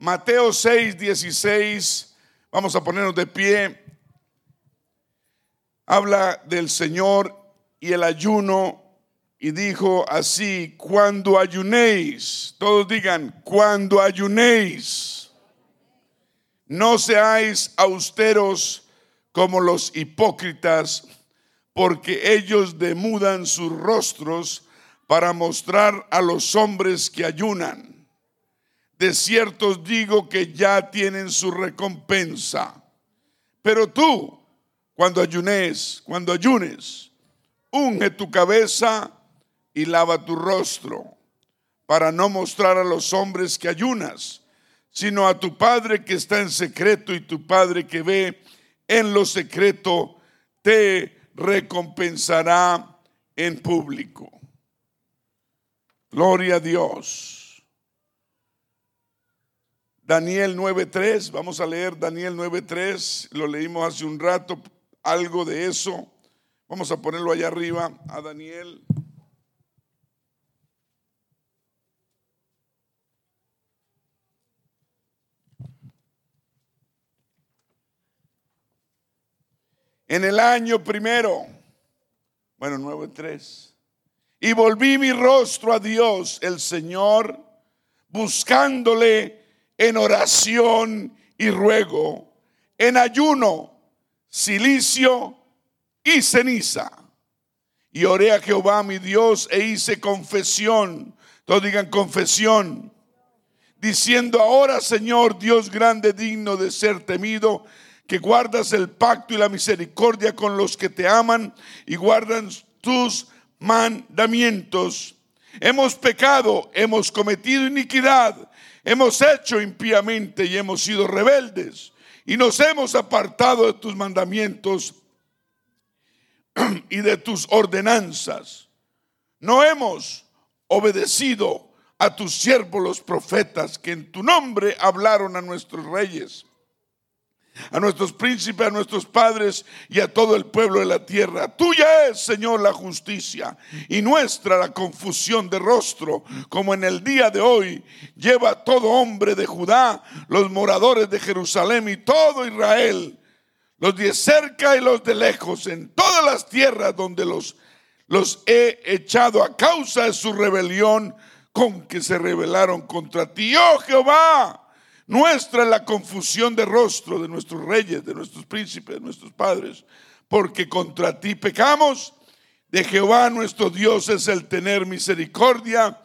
Mateo 6, 16. Vamos a ponernos de pie. Habla del Señor y el ayuno y dijo así, cuando ayunéis, todos digan, cuando ayunéis, no seáis austeros como los hipócritas, porque ellos demudan sus rostros para mostrar a los hombres que ayunan. De cierto os digo que ya tienen su recompensa. Pero tú, cuando ayunes, cuando ayunes, unge tu cabeza y lava tu rostro, para no mostrar a los hombres que ayunas, sino a tu Padre que está en secreto y tu Padre que ve en lo secreto te recompensará en público. Gloria a Dios. Daniel 9.3, vamos a leer Daniel 9.3, lo leímos hace un rato, algo de eso. Vamos a ponerlo allá arriba a Daniel. En el año primero, bueno, nueve tres, y volví mi rostro a Dios, el Señor, buscándole en oración y ruego, en ayuno, silicio y ceniza. Y oré a Jehová mi Dios e hice confesión, todos digan confesión, diciendo ahora Señor Dios grande, digno de ser temido, que guardas el pacto y la misericordia con los que te aman y guardan tus mandamientos. Hemos pecado, hemos cometido iniquidad, hemos hecho impíamente y hemos sido rebeldes y nos hemos apartado de tus mandamientos y de tus ordenanzas. No hemos obedecido a tus siervos los profetas que en tu nombre hablaron a nuestros reyes a nuestros príncipes, a nuestros padres y a todo el pueblo de la tierra. Tuya es, Señor, la justicia y nuestra la confusión de rostro, como en el día de hoy lleva todo hombre de Judá, los moradores de Jerusalén y todo Israel, los de cerca y los de lejos, en todas las tierras donde los, los he echado a causa de su rebelión con que se rebelaron contra ti. Oh Jehová, nuestra es la confusión de rostro de nuestros reyes, de nuestros príncipes, de nuestros padres, porque contra ti pecamos. De Jehová nuestro Dios es el tener misericordia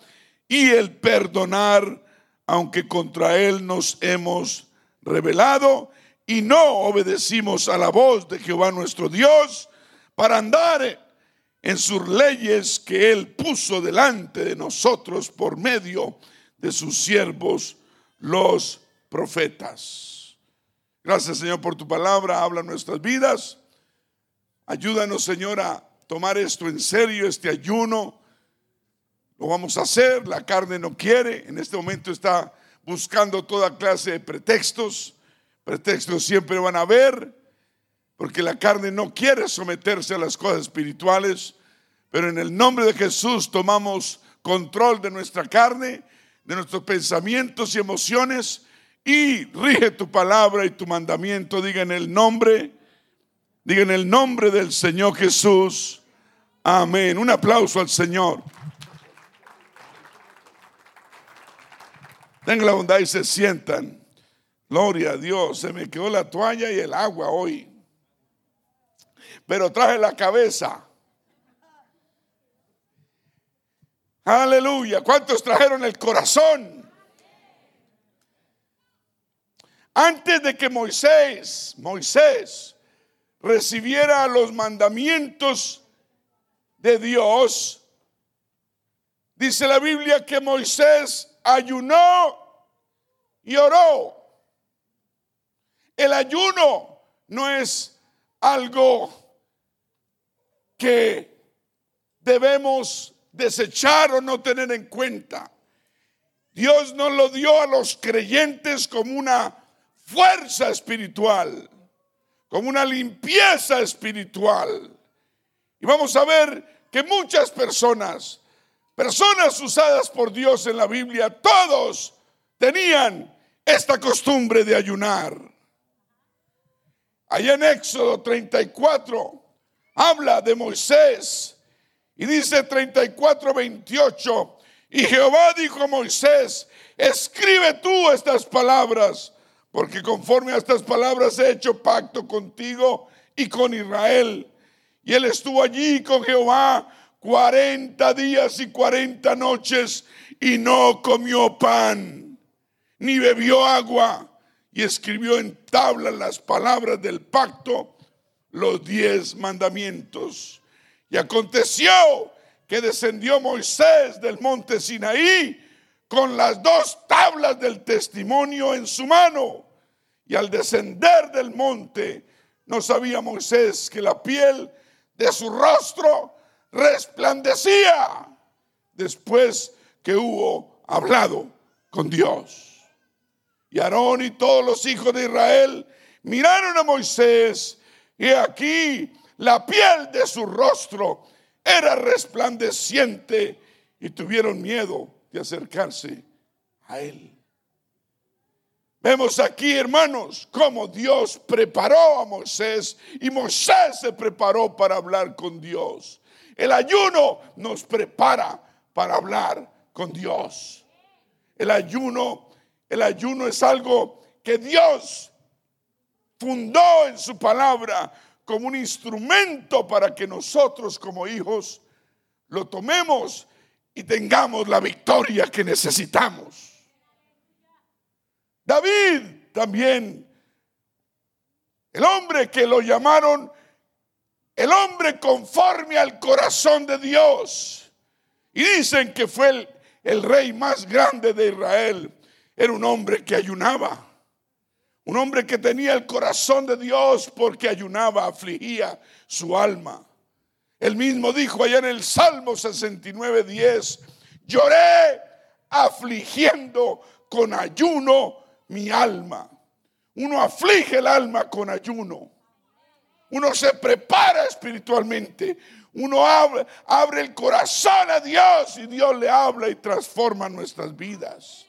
y el perdonar, aunque contra él nos hemos rebelado y no obedecimos a la voz de Jehová nuestro Dios para andar en sus leyes que él puso delante de nosotros por medio de sus siervos los profetas. Gracias Señor por tu palabra, habla nuestras vidas. Ayúdanos Señor a tomar esto en serio, este ayuno. Lo vamos a hacer, la carne no quiere, en este momento está buscando toda clase de pretextos. Pretextos siempre van a haber, porque la carne no quiere someterse a las cosas espirituales, pero en el nombre de Jesús tomamos control de nuestra carne, de nuestros pensamientos y emociones y rige tu palabra y tu mandamiento. Diga en el nombre, diga en el nombre del Señor Jesús. Amén. Un aplauso al Señor. Tengan la bondad y se sientan. Gloria a Dios. Se me quedó la toalla y el agua hoy. Pero traje la cabeza. Aleluya. ¿Cuántos trajeron el corazón? Antes de que Moisés, Moisés, recibiera los mandamientos de Dios, dice la Biblia que Moisés ayunó y oró. El ayuno no es algo que debemos desechar o no tener en cuenta. Dios nos lo dio a los creyentes como una fuerza espiritual, como una limpieza espiritual. Y vamos a ver que muchas personas, personas usadas por Dios en la Biblia, todos tenían esta costumbre de ayunar. Allá en Éxodo 34 habla de Moisés y dice 34, 28, y Jehová dijo a Moisés, escribe tú estas palabras, porque conforme a estas palabras he hecho pacto contigo y con Israel. Y él estuvo allí con Jehová 40 días y 40 noches y no comió pan, ni bebió agua, y escribió en tabla las palabras del pacto, los diez mandamientos. Y aconteció que descendió Moisés del monte Sinaí con las dos tablas del testimonio en su mano. Y al descender del monte, no sabía Moisés que la piel de su rostro resplandecía después que hubo hablado con Dios. Y Aarón y todos los hijos de Israel miraron a Moisés y aquí la piel de su rostro era resplandeciente y tuvieron miedo de acercarse a él. Vemos aquí, hermanos, cómo Dios preparó a Moisés y Moisés se preparó para hablar con Dios. El ayuno nos prepara para hablar con Dios. El ayuno, el ayuno es algo que Dios fundó en su palabra como un instrumento para que nosotros como hijos lo tomemos y tengamos la victoria que necesitamos. David también, el hombre que lo llamaron el hombre conforme al corazón de Dios. Y dicen que fue el, el rey más grande de Israel. Era un hombre que ayunaba. Un hombre que tenía el corazón de Dios porque ayunaba, afligía su alma. Él mismo dijo allá en el Salmo 69, 10, lloré afligiendo con ayuno mi alma. Uno aflige el alma con ayuno. Uno se prepara espiritualmente. Uno abre, abre el corazón a Dios y Dios le habla y transforma nuestras vidas.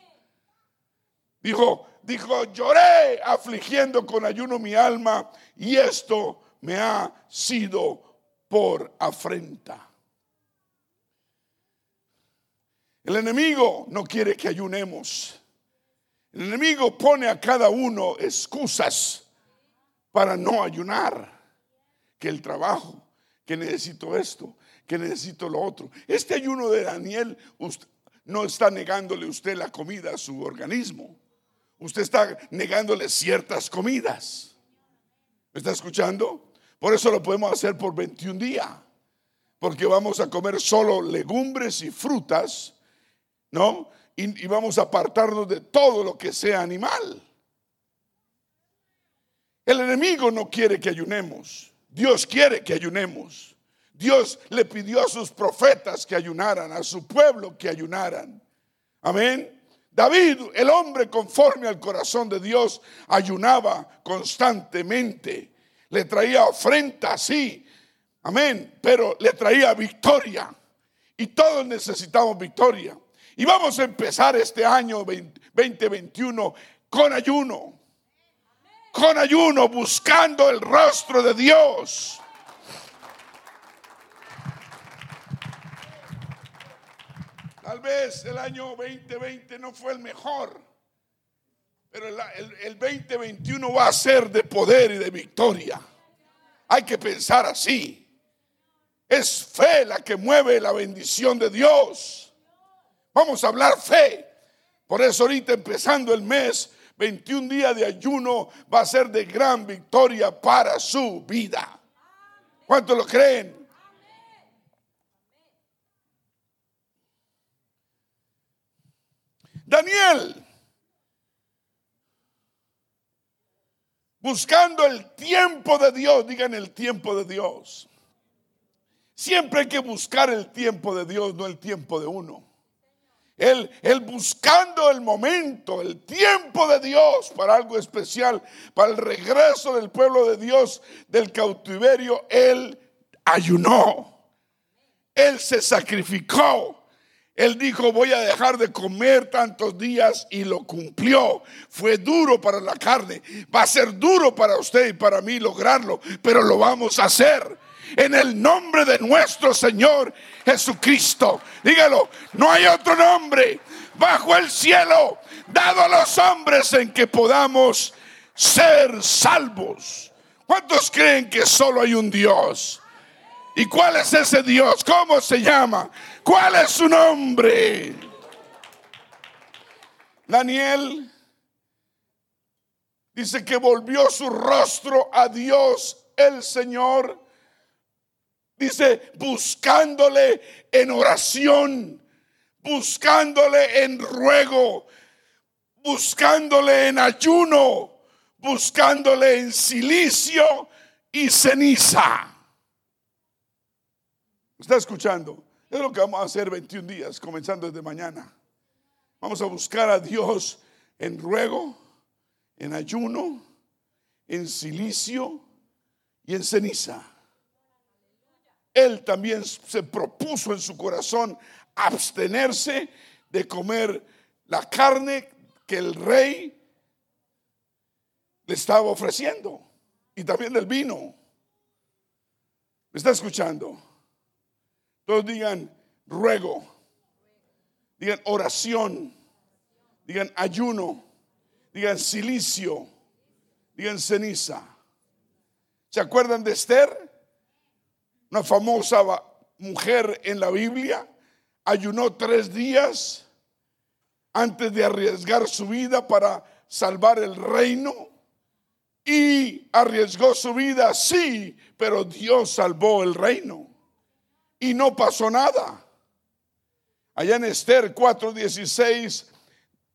Dijo, dijo, lloré afligiendo con ayuno mi alma y esto me ha sido por afrenta. El enemigo no quiere que ayunemos. El enemigo pone a cada uno excusas para no ayunar. Que el trabajo, que necesito esto, que necesito lo otro. Este ayuno de Daniel no está negándole usted la comida a su organismo usted está negándole ciertas comidas. ¿Me está escuchando? Por eso lo podemos hacer por 21 días. Porque vamos a comer solo legumbres y frutas, ¿no? Y, y vamos a apartarnos de todo lo que sea animal. El enemigo no quiere que ayunemos. Dios quiere que ayunemos. Dios le pidió a sus profetas que ayunaran, a su pueblo que ayunaran. Amén. David, el hombre conforme al corazón de Dios, ayunaba constantemente. Le traía ofrenda, sí. Amén. Pero le traía victoria. Y todos necesitamos victoria. Y vamos a empezar este año 2021 con ayuno. Con ayuno, buscando el rostro de Dios. Tal vez el año 2020 no fue el mejor, pero el, 2021 va a ser de poder y de victoria. Hay que pensar así. Es fe la que mueve la bendición de Dios. Vamos a hablar fe. Por eso ahorita empezando el mes, 21 días de ayuno va a ser de gran victoria para su vida. ¿Cuántos lo creen? Daniel, buscando el tiempo de Dios, digan el tiempo de Dios. Siempre hay que buscar el tiempo de Dios, no el tiempo de uno. Él, él, buscando el momento, el tiempo de Dios para algo especial, para el regreso del pueblo de Dios del cautiverio, Él ayunó. Él se sacrificó. Él dijo, voy a dejar de comer tantos días y lo cumplió. Fue duro para la carne. Va a ser duro para usted y para mí lograrlo, pero lo vamos a hacer. En el nombre de nuestro Señor Jesucristo. Dígalo, no hay otro nombre bajo el cielo dado a los hombres en que podamos ser salvos. ¿Cuántos creen que solo hay un Dios? ¿Y cuál es ese Dios? ¿Cómo se llama? ¿Cuál es su nombre? Daniel dice que volvió su rostro a Dios el Señor. Dice, buscándole en oración, buscándole en ruego, buscándole en ayuno, buscándole en silicio y ceniza. ¿Está escuchando? Es lo que vamos a hacer 21 días, comenzando desde mañana. Vamos a buscar a Dios en ruego, en ayuno, en silicio y en ceniza. Él también se propuso en su corazón abstenerse de comer la carne que el rey le estaba ofreciendo y también del vino. ¿Me está escuchando? Todos digan ruego, digan oración, digan ayuno, digan silicio, digan ceniza. ¿Se acuerdan de Esther? Una famosa mujer en la Biblia. Ayunó tres días antes de arriesgar su vida para salvar el reino. Y arriesgó su vida, sí, pero Dios salvó el reino y no pasó nada. Allá en Esther 4:16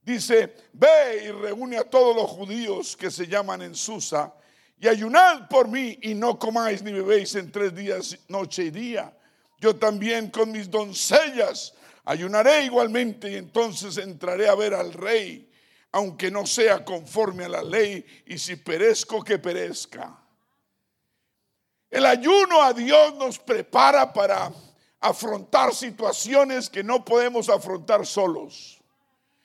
dice, ve y reúne a todos los judíos que se llaman en Susa y ayunad por mí y no comáis ni bebéis en tres días, noche y día. Yo también con mis doncellas ayunaré igualmente y entonces entraré a ver al rey, aunque no sea conforme a la ley y si perezco que perezca. El ayuno a Dios nos prepara para afrontar situaciones que no podemos afrontar solos.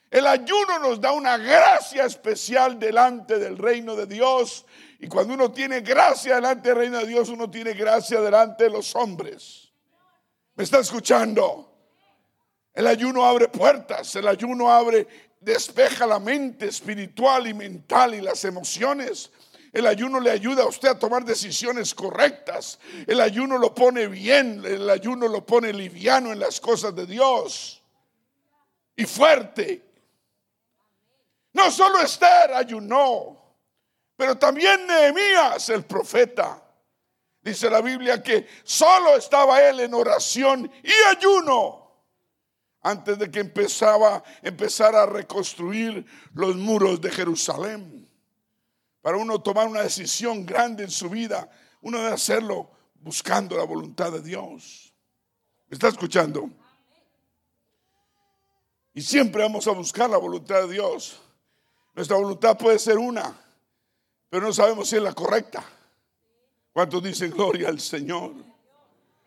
El ayuno nos da una gracia especial delante del reino de Dios. Y cuando uno tiene gracia delante del reino de Dios, uno tiene gracia delante de los hombres. ¿Me está escuchando? El ayuno abre puertas, el ayuno abre, despeja la mente espiritual y mental y las emociones. El ayuno le ayuda a usted a tomar decisiones correctas. El ayuno lo pone bien. El ayuno lo pone liviano en las cosas de Dios. Y fuerte. No solo Esther ayunó, pero también Nehemías, el profeta. Dice la Biblia que solo estaba él en oración y ayuno antes de que empezaba, empezara a reconstruir los muros de Jerusalén para uno tomar una decisión grande en su vida, uno debe hacerlo buscando la voluntad de Dios. ¿Me está escuchando? Y siempre vamos a buscar la voluntad de Dios. Nuestra voluntad puede ser una, pero no sabemos si es la correcta. ¿Cuántos dicen gloria al Señor?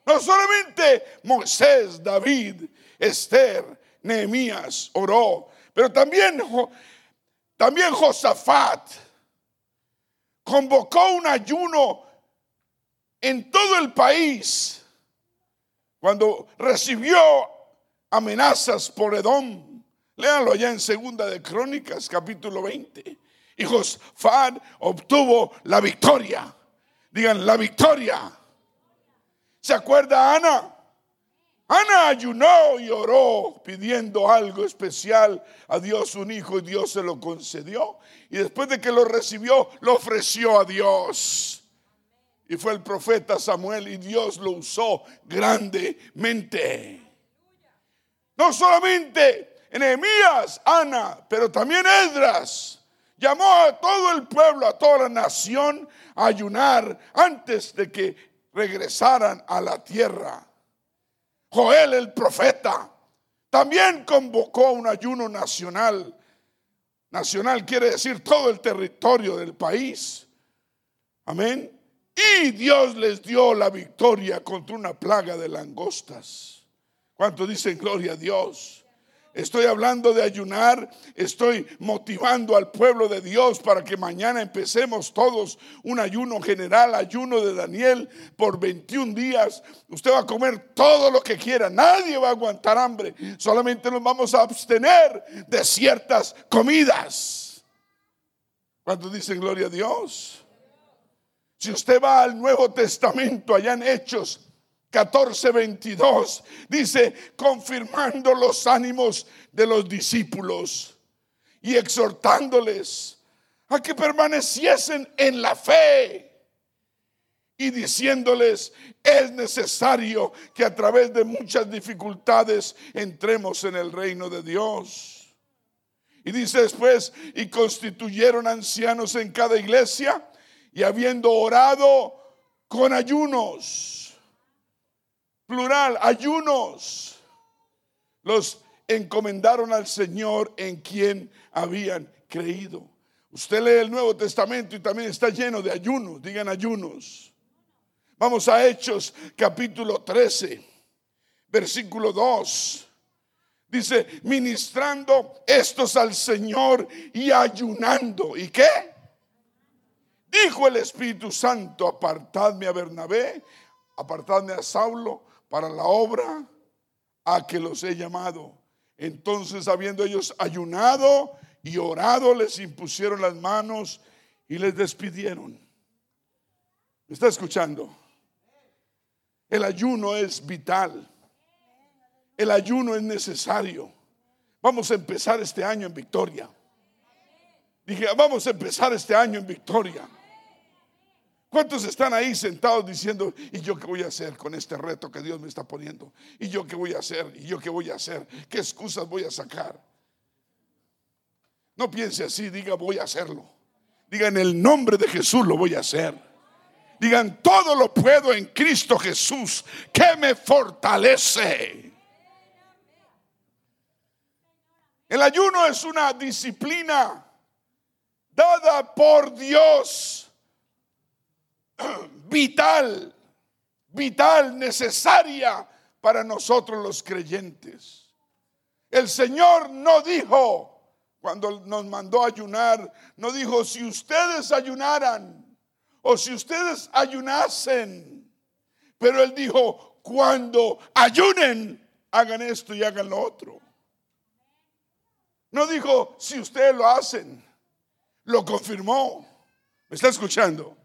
No solamente Moisés, David, Esther, Nehemías oró, pero también, también Josafat convocó un ayuno en todo el país cuando recibió amenazas por Edom. Léanlo allá en Segunda de Crónicas, capítulo 20. Y Josfat obtuvo la victoria. Digan, la victoria. ¿Se acuerda Ana? Ana ayunó y oró pidiendo algo especial a Dios, un hijo, y Dios se lo concedió. Y después de que lo recibió, lo ofreció a Dios. Y fue el profeta Samuel y Dios lo usó grandemente. No solamente Enemías, Ana, pero también Edras llamó a todo el pueblo, a toda la nación a ayunar antes de que regresaran a la tierra. Joel el profeta también convocó un ayuno nacional. Nacional quiere decir todo el territorio del país. Amén. Y Dios les dio la victoria contra una plaga de langostas. ¿Cuánto dicen gloria a Dios? Estoy hablando de ayunar, estoy motivando al pueblo de Dios para que mañana empecemos todos un ayuno general, ayuno de Daniel por 21 días. Usted va a comer todo lo que quiera, nadie va a aguantar hambre, solamente nos vamos a abstener de ciertas comidas. ¿Cuántos dicen gloria a Dios? Si usted va al Nuevo Testamento, allá en Hechos 14, 22, dice, confirmando los ánimos de los discípulos y exhortándoles a que permaneciesen en la fe y diciéndoles, es necesario que a través de muchas dificultades entremos en el reino de Dios. Y dice después, y constituyeron ancianos en cada iglesia y habiendo orado con ayunos plural, ayunos, los encomendaron al Señor en quien habían creído. Usted lee el Nuevo Testamento y también está lleno de ayunos, digan ayunos. Vamos a Hechos capítulo 13, versículo 2. Dice, ministrando estos al Señor y ayunando. ¿Y qué? Dijo el Espíritu Santo, apartadme a Bernabé, apartadme a Saulo para la obra a que los he llamado. Entonces, habiendo ellos ayunado y orado, les impusieron las manos y les despidieron. ¿Me está escuchando? El ayuno es vital. El ayuno es necesario. Vamos a empezar este año en victoria. Dije, vamos a empezar este año en victoria. ¿Cuántos están ahí sentados diciendo, ¿y yo qué voy a hacer con este reto que Dios me está poniendo? ¿Y yo qué voy a hacer? ¿Y yo qué voy a hacer? ¿Qué excusas voy a sacar? No piense así, diga voy a hacerlo. Diga en el nombre de Jesús lo voy a hacer. Digan todo lo puedo en Cristo Jesús que me fortalece. El ayuno es una disciplina dada por Dios vital, vital, necesaria para nosotros los creyentes. El Señor no dijo, cuando nos mandó ayunar, no dijo, si ustedes ayunaran o si ustedes ayunasen, pero Él dijo, cuando ayunen, hagan esto y hagan lo otro. No dijo, si ustedes lo hacen, lo confirmó. ¿Me está escuchando?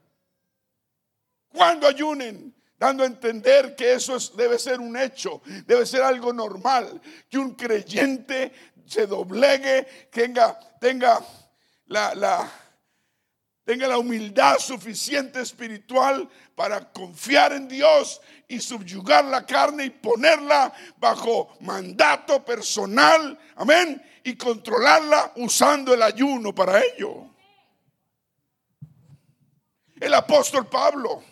Cuando ayunen, dando a entender que eso debe ser un hecho, debe ser algo normal, que un creyente se doblegue, tenga, tenga la, tenga la humildad suficiente espiritual para confiar en Dios y subyugar la carne y ponerla bajo mandato personal, amén, y controlarla usando el ayuno para ello. El apóstol Pablo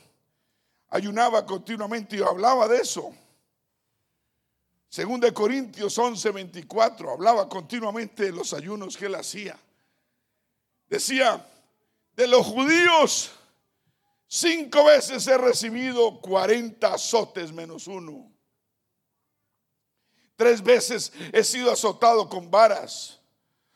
ayunaba continuamente y hablaba de eso. Según de Corintios 11, 24, hablaba continuamente de los ayunos que él hacía. Decía, de los judíos, cinco veces he recibido 40 azotes menos uno. Tres veces he sido azotado con varas.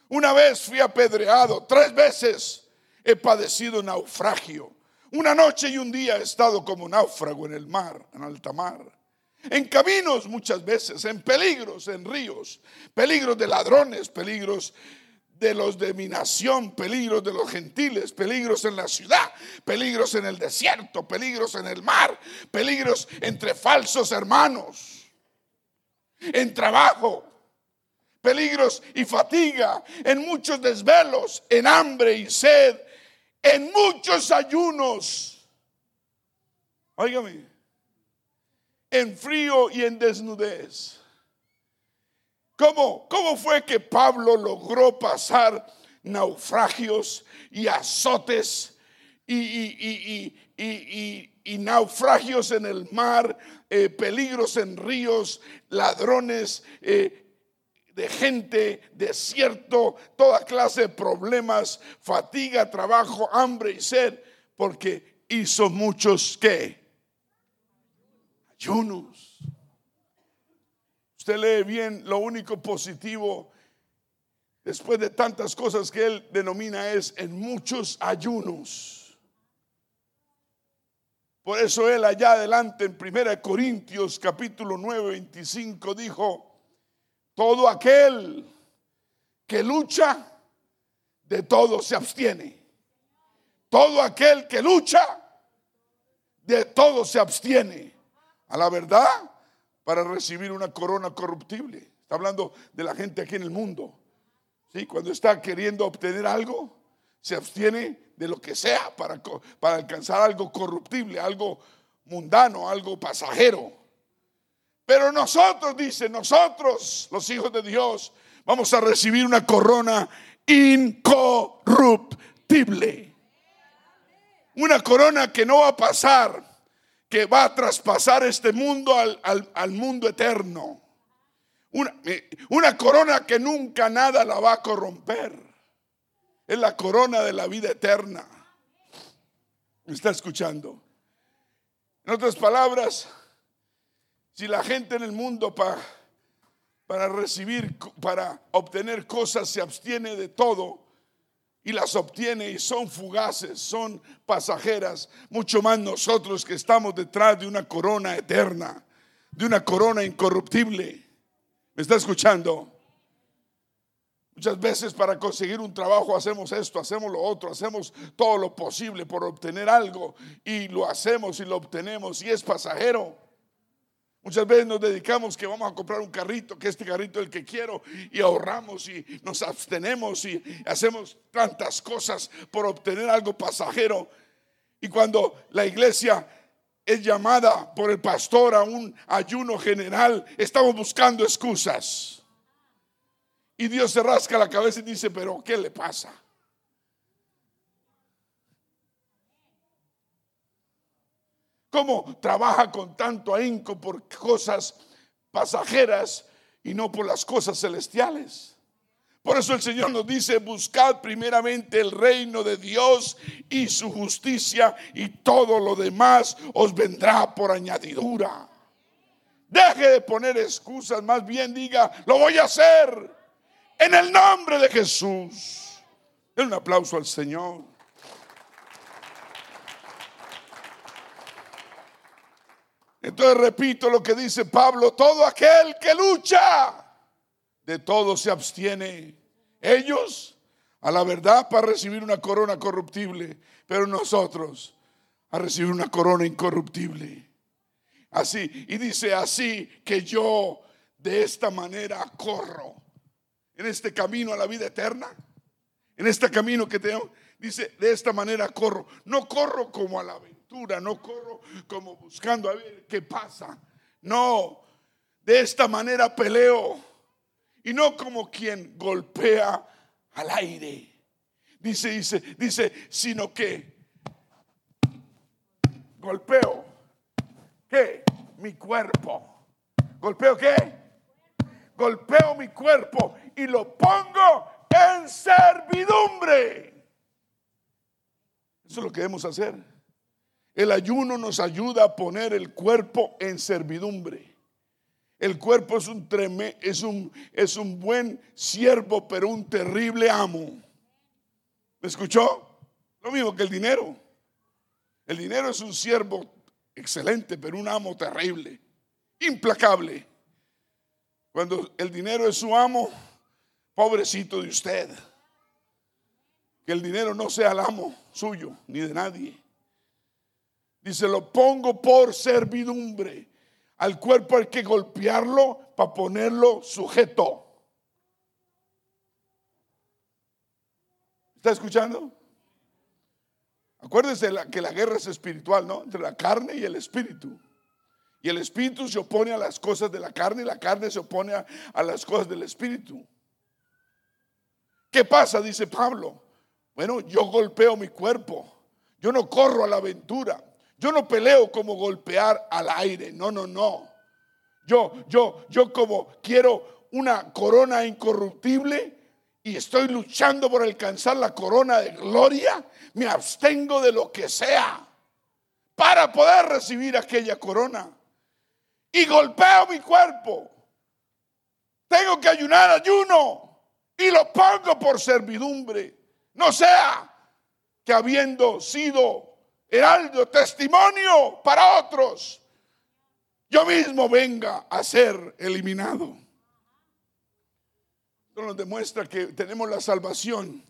Una vez fui apedreado. Tres veces he padecido naufragio. Una noche y un día he estado como náufrago en el mar, en alta mar. En caminos muchas veces, en peligros, en ríos, peligros de ladrones, peligros de los de mi nación, peligros de los gentiles, peligros en la ciudad, peligros en el desierto, peligros en el mar, peligros entre falsos hermanos, en trabajo, peligros y fatiga, en muchos desvelos, en hambre y sed, en muchos ayunos. Óigame, en frío y en desnudez. ¿Cómo, ¿Cómo fue que Pablo logró pasar naufragios y azotes y, naufragios en el mar, eh, peligros en ríos, ladrones, eh, de gente, desierto, toda clase de problemas, fatiga, trabajo, hambre y sed, porque hizo muchos que ayunos. usted lee bien, lo único positivo después de tantas cosas que él denomina es en muchos ayunos. Por eso él allá adelante en 1 Corintios capítulo 9, 25 dijo, todo aquel que lucha, de todo se abstiene. Todo aquel que lucha, de todo se abstiene. A la verdad, para recibir una corona corruptible. Está hablando de la gente aquí en el mundo. ¿Sí? Cuando está queriendo obtener algo, se abstiene de lo que sea para, para alcanzar algo corruptible, algo mundano, algo pasajero. Pero nosotros, dice, nosotros, los hijos de Dios, vamos a recibir una corona incorruptible. Una corona que no va a pasar, que va a traspasar este mundo al, mundo eterno. Una, una corona que nunca nada la va a corromper. Es la corona de la vida eterna. ¿Me está escuchando? En otras palabras, si la gente en el mundo para, para recibir, para obtener cosas se abstiene de todo y las obtiene y son fugaces, son pasajeras, mucho más nosotros que estamos detrás de una corona eterna, de una corona incorruptible. ¿Me está escuchando? Muchas veces para conseguir un trabajo hacemos esto, hacemos lo otro, hacemos todo lo posible por obtener algo y lo hacemos y lo obtenemos y es pasajero. Muchas veces nos dedicamos que vamos a comprar un carrito, que este carrito es el que quiero, y ahorramos y nos abstenemos y hacemos tantas cosas por obtener algo pasajero. Y cuando la iglesia es llamada por el pastor a un ayuno general, estamos buscando excusas. Y Dios se rasca la cabeza y dice, pero ¿qué le pasa? Cómo trabaja con tanto ahínco por cosas pasajeras y no por las cosas celestiales. Por eso el Señor nos dice, buscad primeramente el reino de Dios y su justicia y todo lo demás os vendrá por añadidura. Deje de poner excusas, más bien diga, lo voy a hacer en el nombre de Jesús. Den un aplauso al Señor. Entonces repito lo que dice Pablo, todo aquel que lucha, de todo se abstiene. Ellos a la verdad para recibir una corona corruptible, pero nosotros a recibir una corona incorruptible. Así, y dice así que yo de esta manera corro en este camino a la vida eterna, en este camino que tengo, dice, de esta manera corro, no corro como a la vez no corro como buscando a ver qué pasa. No, de esta manera peleo y no como quien golpea al aire. Dice, dice, dice, sino que golpeo, ¿qué? Mi cuerpo. ¿Golpeo qué? Golpeo mi cuerpo y lo pongo en servidumbre. Eso es lo que debemos hacer. El ayuno nos ayuda a poner el cuerpo en servidumbre. El cuerpo es un, es un, es un buen siervo, pero un terrible amo. ¿Me escuchó? Lo mismo que el dinero. El dinero es un siervo excelente, pero un amo terrible, implacable. Cuando el dinero es su amo, pobrecito de usted. Que el dinero no sea el amo suyo ni de nadie. Dice, lo pongo por servidumbre. Al cuerpo hay que golpearlo para ponerlo sujeto. ¿Está escuchando? Acuérdense que la guerra es espiritual, ¿no? Entre la carne y el espíritu. Y el espíritu se opone a las cosas de la carne y la carne se opone a, a las cosas del espíritu. ¿Qué pasa? Dice Pablo. Bueno, yo golpeo mi cuerpo. Yo no corro a la aventura. Yo no peleo como golpear al aire, no, no, no. Yo, yo, yo como quiero una corona incorruptible y estoy luchando por alcanzar la corona de gloria, me abstengo de lo que sea para poder recibir aquella corona. Y golpeo mi cuerpo tengo que ayunar, ayuno. Y lo pongo por servidumbre. No sea que habiendo sido heraldo, testimonio para otros, yo mismo venga a ser eliminado. Esto nos demuestra que tenemos la salvación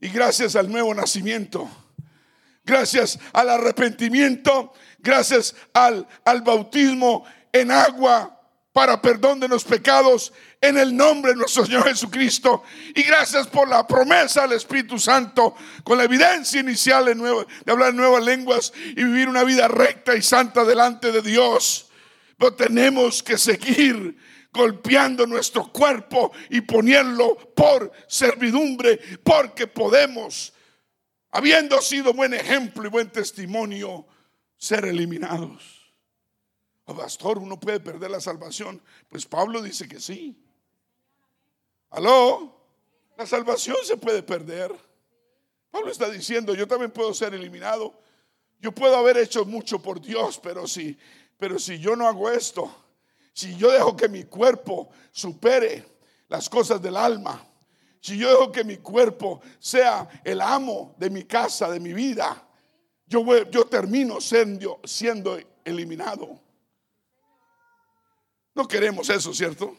y gracias al nuevo nacimiento, gracias al arrepentimiento, gracias al, al bautismo en agua para perdón de los pecados en el nombre de nuestro Señor Jesucristo. Y gracias por la promesa del Espíritu Santo, con la evidencia inicial de, hablar nuevas lenguas y vivir una vida recta y santa delante de Dios. Pero tenemos que seguir golpeando nuestro cuerpo y ponerlo por servidumbre, porque podemos, habiendo sido buen ejemplo y buen testimonio, ser eliminados. Pastor, uno puede perder la salvación. Pues Pablo dice que sí. Aló, la salvación se puede perder. Pablo está diciendo, yo también puedo ser eliminado. Yo puedo haber hecho mucho por Dios, pero si, pero si yo no hago esto, si yo dejo que mi cuerpo supere las cosas del alma, si yo dejo que mi cuerpo sea el amo de mi casa, de mi vida, yo, yo termino siendo, siendo eliminado. No queremos eso, ¿cierto?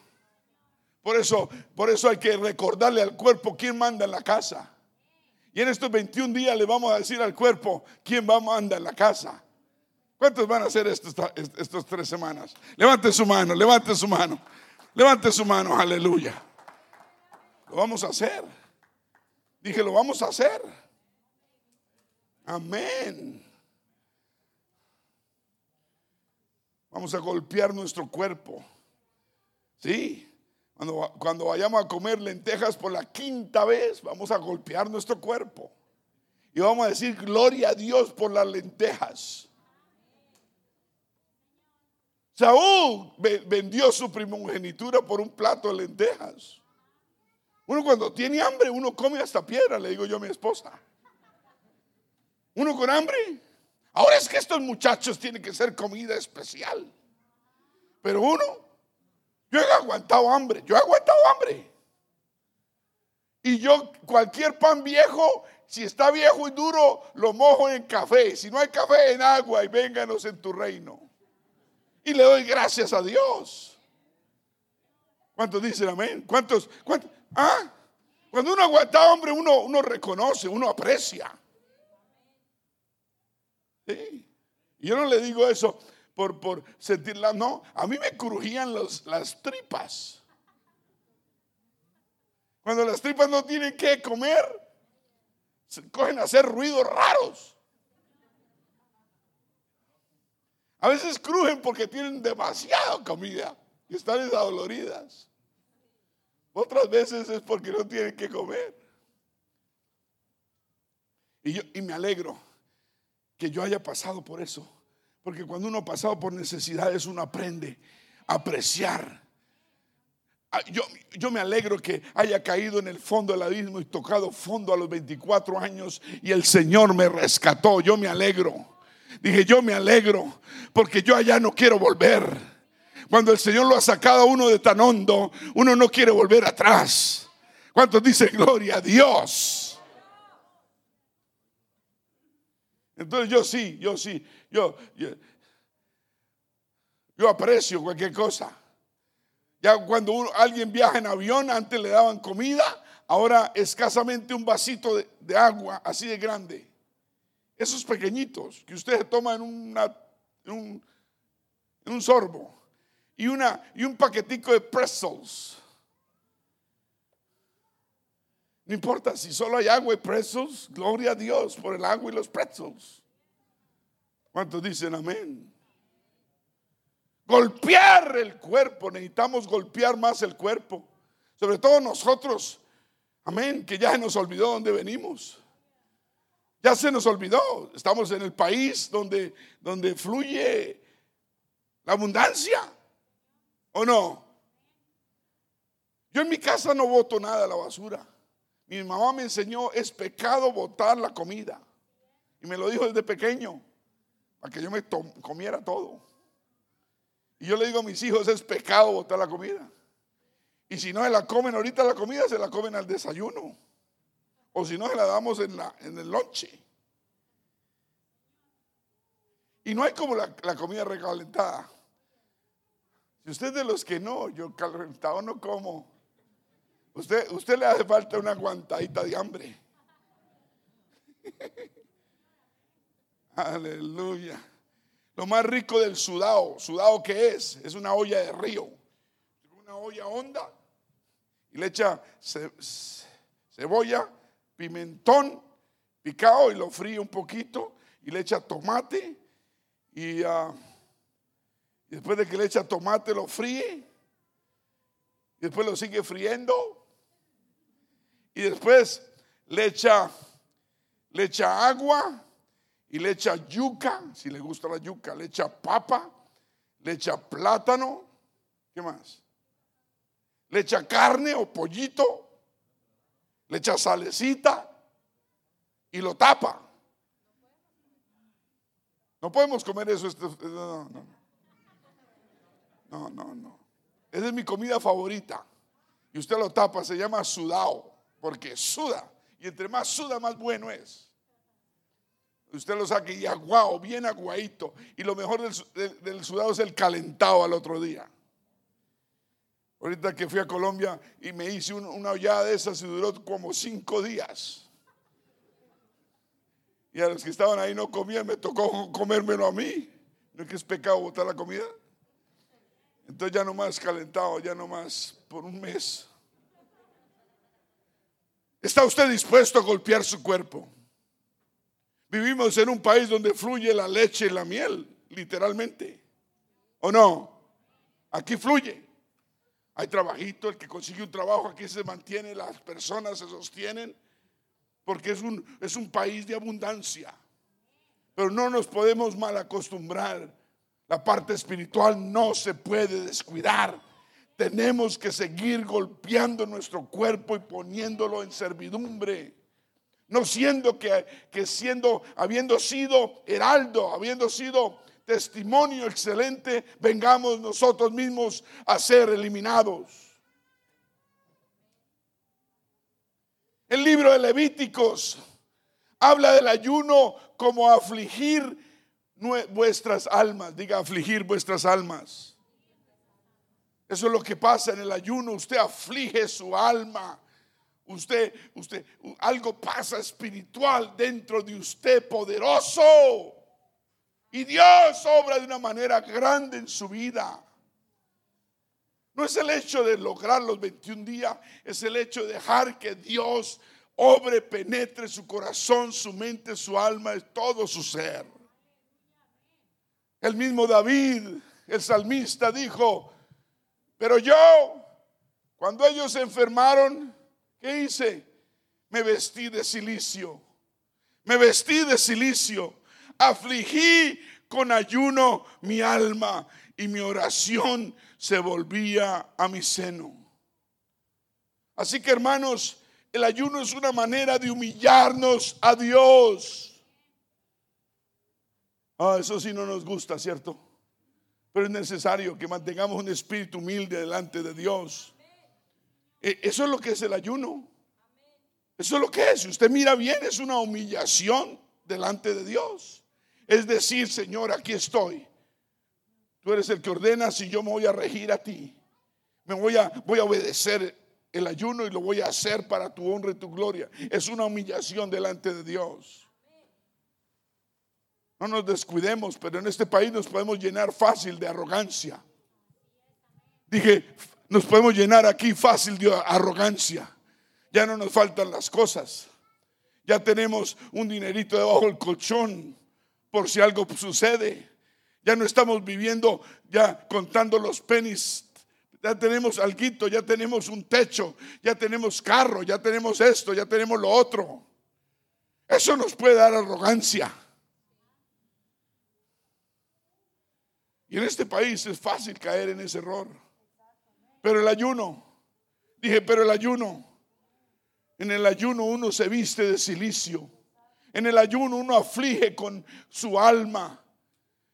Por eso, por eso hay que recordarle al cuerpo quién manda en la casa. Y en estos 21 días le vamos a decir al cuerpo quién va a mandar en la casa. ¿Cuántos van a hacer estos, estos tres semanas? Levante su mano, levante su mano, levante su mano, aleluya. Lo vamos a hacer. Dije, lo vamos a hacer. Amén. Vamos a golpear nuestro cuerpo. ¿Sí? Cuando, cuando vayamos a comer lentejas por la quinta vez, vamos a golpear nuestro cuerpo. Y vamos a decir, gloria a Dios por las lentejas. Saúl vendió su primogenitura por un plato de lentejas. Uno cuando tiene hambre, uno come hasta piedra, le digo yo a mi esposa. Uno con hambre. Ahora es que estos muchachos tienen que ser comida especial. Pero uno, yo he aguantado hambre, yo he aguantado hambre. Y yo cualquier pan viejo, si está viejo y duro, lo mojo en café. Si no hay café, en agua y vénganos en tu reino. Y le doy gracias a Dios. ¿Cuántos dicen amén? ¿Cuántos? cuántos? Ah, cuando uno aguanta hambre, uno, uno reconoce, uno aprecia. Y yo no le digo eso por, por sentirla, no. A mí me crujían las tripas. Cuando las tripas no tienen que comer, se cogen a hacer ruidos raros. A veces crujen porque tienen demasiada comida y están desadoloridas. Otras veces es porque no tienen que comer. Y, yo, y me alegro que yo haya pasado por eso. Porque cuando uno ha pasado por necesidades, uno aprende a apreciar. Ah, yo, yo, me alegro que haya caído en el fondo del abismo y tocado fondo a los 24 años y el Señor me rescató. Yo me alegro. Dije, yo me alegro porque yo allá no quiero volver. Cuando el Señor lo ha sacado a uno de tan hondo, uno no quiere volver atrás. ¿Cuántos dicen gloria a Dios? Entonces yo sí, yo sí, yo, yo, aprecio cualquier cosa. Ya cuando alguien viaja en avión, antes le daban comida, ahora escasamente un vasito de, agua así de grande. Esos pequeñitos que ustedes toman en, un, en un sorbo. Y, una, y un paquetico de pretzels. No importa si solo hay agua y pretzels, gloria a Dios por el agua y los pretzels. ¿Cuántos dicen amén? Golpear el cuerpo, necesitamos golpear más el cuerpo. Sobre todo nosotros, amén, que ya se nos olvidó dónde venimos. Ya se nos olvidó. Estamos en el país donde, donde fluye la abundancia. ¿O no? Yo en mi casa no voto nada a la basura. Mi mamá me enseñó, es pecado botar la comida. Y me lo dijo desde pequeño, para que yo me comiera todo. Y yo le digo a mis hijos, es pecado botar la comida. Y si no se la comen ahorita la comida, se la comen al desayuno. O si no, se la damos en, la, en el lonche. Y no hay como la, la comida recalentada. Si usted es de los que no, yo calentado no como. Usted, usted le hace falta una aguantadita de hambre. Aleluya. Lo más rico del sudado, sudado que es, es una olla de río. Una olla honda y le echa cebolla, pimentón picado y lo fríe un poquito y le echa tomate y, ah, y después de que le echa tomate lo fríe y después lo sigue friendo y después le echa le echa agua y le echa yuca, si le gusta la yuca, le echa papa, le echa plátano, ¿qué más? Le echa carne o pollito, le echa salecita y lo tapa. No podemos comer eso. Este, no, no, no. No, no, Esa es mi comida favorita. Y usted lo tapa, se llama sudao, porque suda. Y entre más suda, más bueno es. Usted lo saque y aguado, bien aguadito. Y lo mejor del, sudado es el calentado al otro día. Ahorita que fui a Colombia y me hice una hollada de esas y duró como cinco días. Y a los que estaban ahí no comían, me tocó comérmelo a mí. ¿No es que es pecado botar la comida? Entonces ya no más calentado, ya no más por un mes. ¿Está usted dispuesto a golpear su cuerpo? Vivimos en un país donde fluye la leche y la miel, literalmente. ¿O no? Aquí fluye. Hay trabajito, el que consigue un trabajo aquí se mantiene, las personas se sostienen, porque es un, es un país de abundancia. Pero no nos podemos mal acostumbrar. La parte espiritual no se puede descuidar. Tenemos que seguir golpeando nuestro cuerpo y poniéndolo en servidumbre. No siendo que, que siendo, habiendo sido heraldo, habiendo sido testimonio excelente, vengamos nosotros mismos a ser eliminados. El libro de Levíticos habla del ayuno como afligir vuestras almas. Diga afligir vuestras almas. Eso es lo que pasa en el ayuno. Usted aflige su alma. Usted, usted, algo pasa espiritual dentro de usted poderoso. Y Dios obra de una manera grande en su vida. No es el hecho de lograr los 21 días, es el hecho de dejar que Dios obre, penetre su corazón, su mente, su alma, todo su ser. El mismo David, el salmista, dijo, pero yo, cuando ellos enfermaron, ¿qué hice? Me vestí de silicio. Me vestí de silicio. Afligí con ayuno mi alma y mi oración se volvía a mi seno. Así que hermanos, el ayuno es una manera de humillarnos a Dios. Ah, eso sí no nos gusta, ¿cierto? Pero es necesario que mantengamos un espíritu humilde delante de Dios. E, eso es lo que es el ayuno. Eso es lo que es. Si usted mira bien, es una humillación delante de Dios. Es decir, Señor, aquí estoy. Tú eres el que ordenas y yo me voy a regir a ti. Me voy a, voy a obedecer el ayuno y lo voy a hacer para tu honra y tu gloria. Es una humillación delante de Dios. No nos descuidemos, pero en este país nos podemos llenar fácil de arrogancia. Dije, nos podemos llenar aquí fácil de arrogancia. Ya no nos faltan las cosas. Ya tenemos un dinerito debajo del colchón por si algo sucede. Ya no estamos viviendo ya contando los penis. Ya tenemos alguito, ya tenemos un techo, ya tenemos carro, ya tenemos esto, ya tenemos lo otro. Eso nos puede dar arrogancia. Y en este país es fácil caer en ese error. Pero el ayuno, dije, pero el ayuno, en el ayuno uno se viste de silicio. En el ayuno uno aflige con su alma.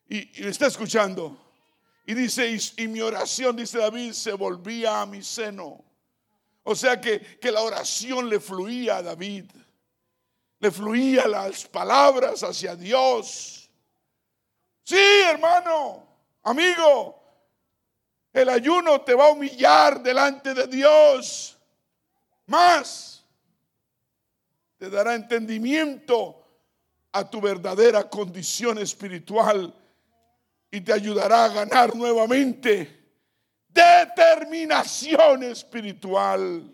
Y, y está escuchando. Y dice, y, mi oración, dice David, se volvía a mi seno. O sea que, que la oración le fluía a David. Le fluía las palabras hacia Dios. Sí, hermano, amigo, el ayuno te va a humillar delante de Dios. Más, te dará entendimiento a tu verdadera condición espiritual y te ayudará a ganar nuevamente determinación espiritual.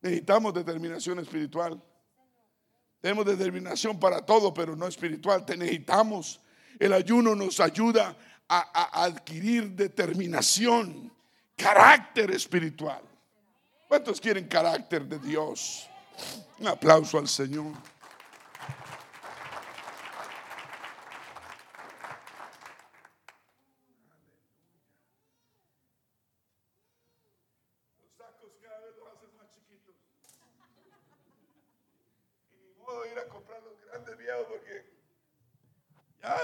Necesitamos determinación espiritual. Tenemos determinación para todo, pero no espiritual. Te necesitamos. El ayuno nos ayuda a, adquirir determinación, carácter espiritual. ¿Cuántos quieren carácter de Dios? Un aplauso al Señor. Los sacos cada vez los hacen más chiquitos. Y ni modo ir a comprar los grandes viejos porque ya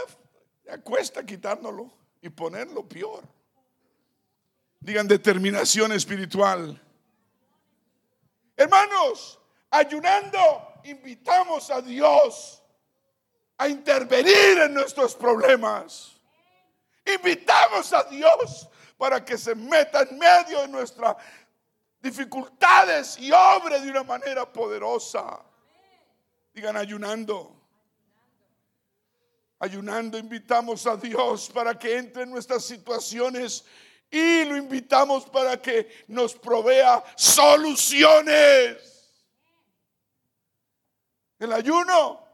ya cuesta y ponerlo peor. Digan determinación espiritual. Hermanos, ayunando, invitamos a Dios a intervenir en nuestros problemas. Invitamos a Dios para que se meta en medio de nuestras dificultades y obre de una manera poderosa. Digan ayunando. Ayunando invitamos a Dios para que entre en nuestras situaciones y lo invitamos para que nos provea soluciones. El ayuno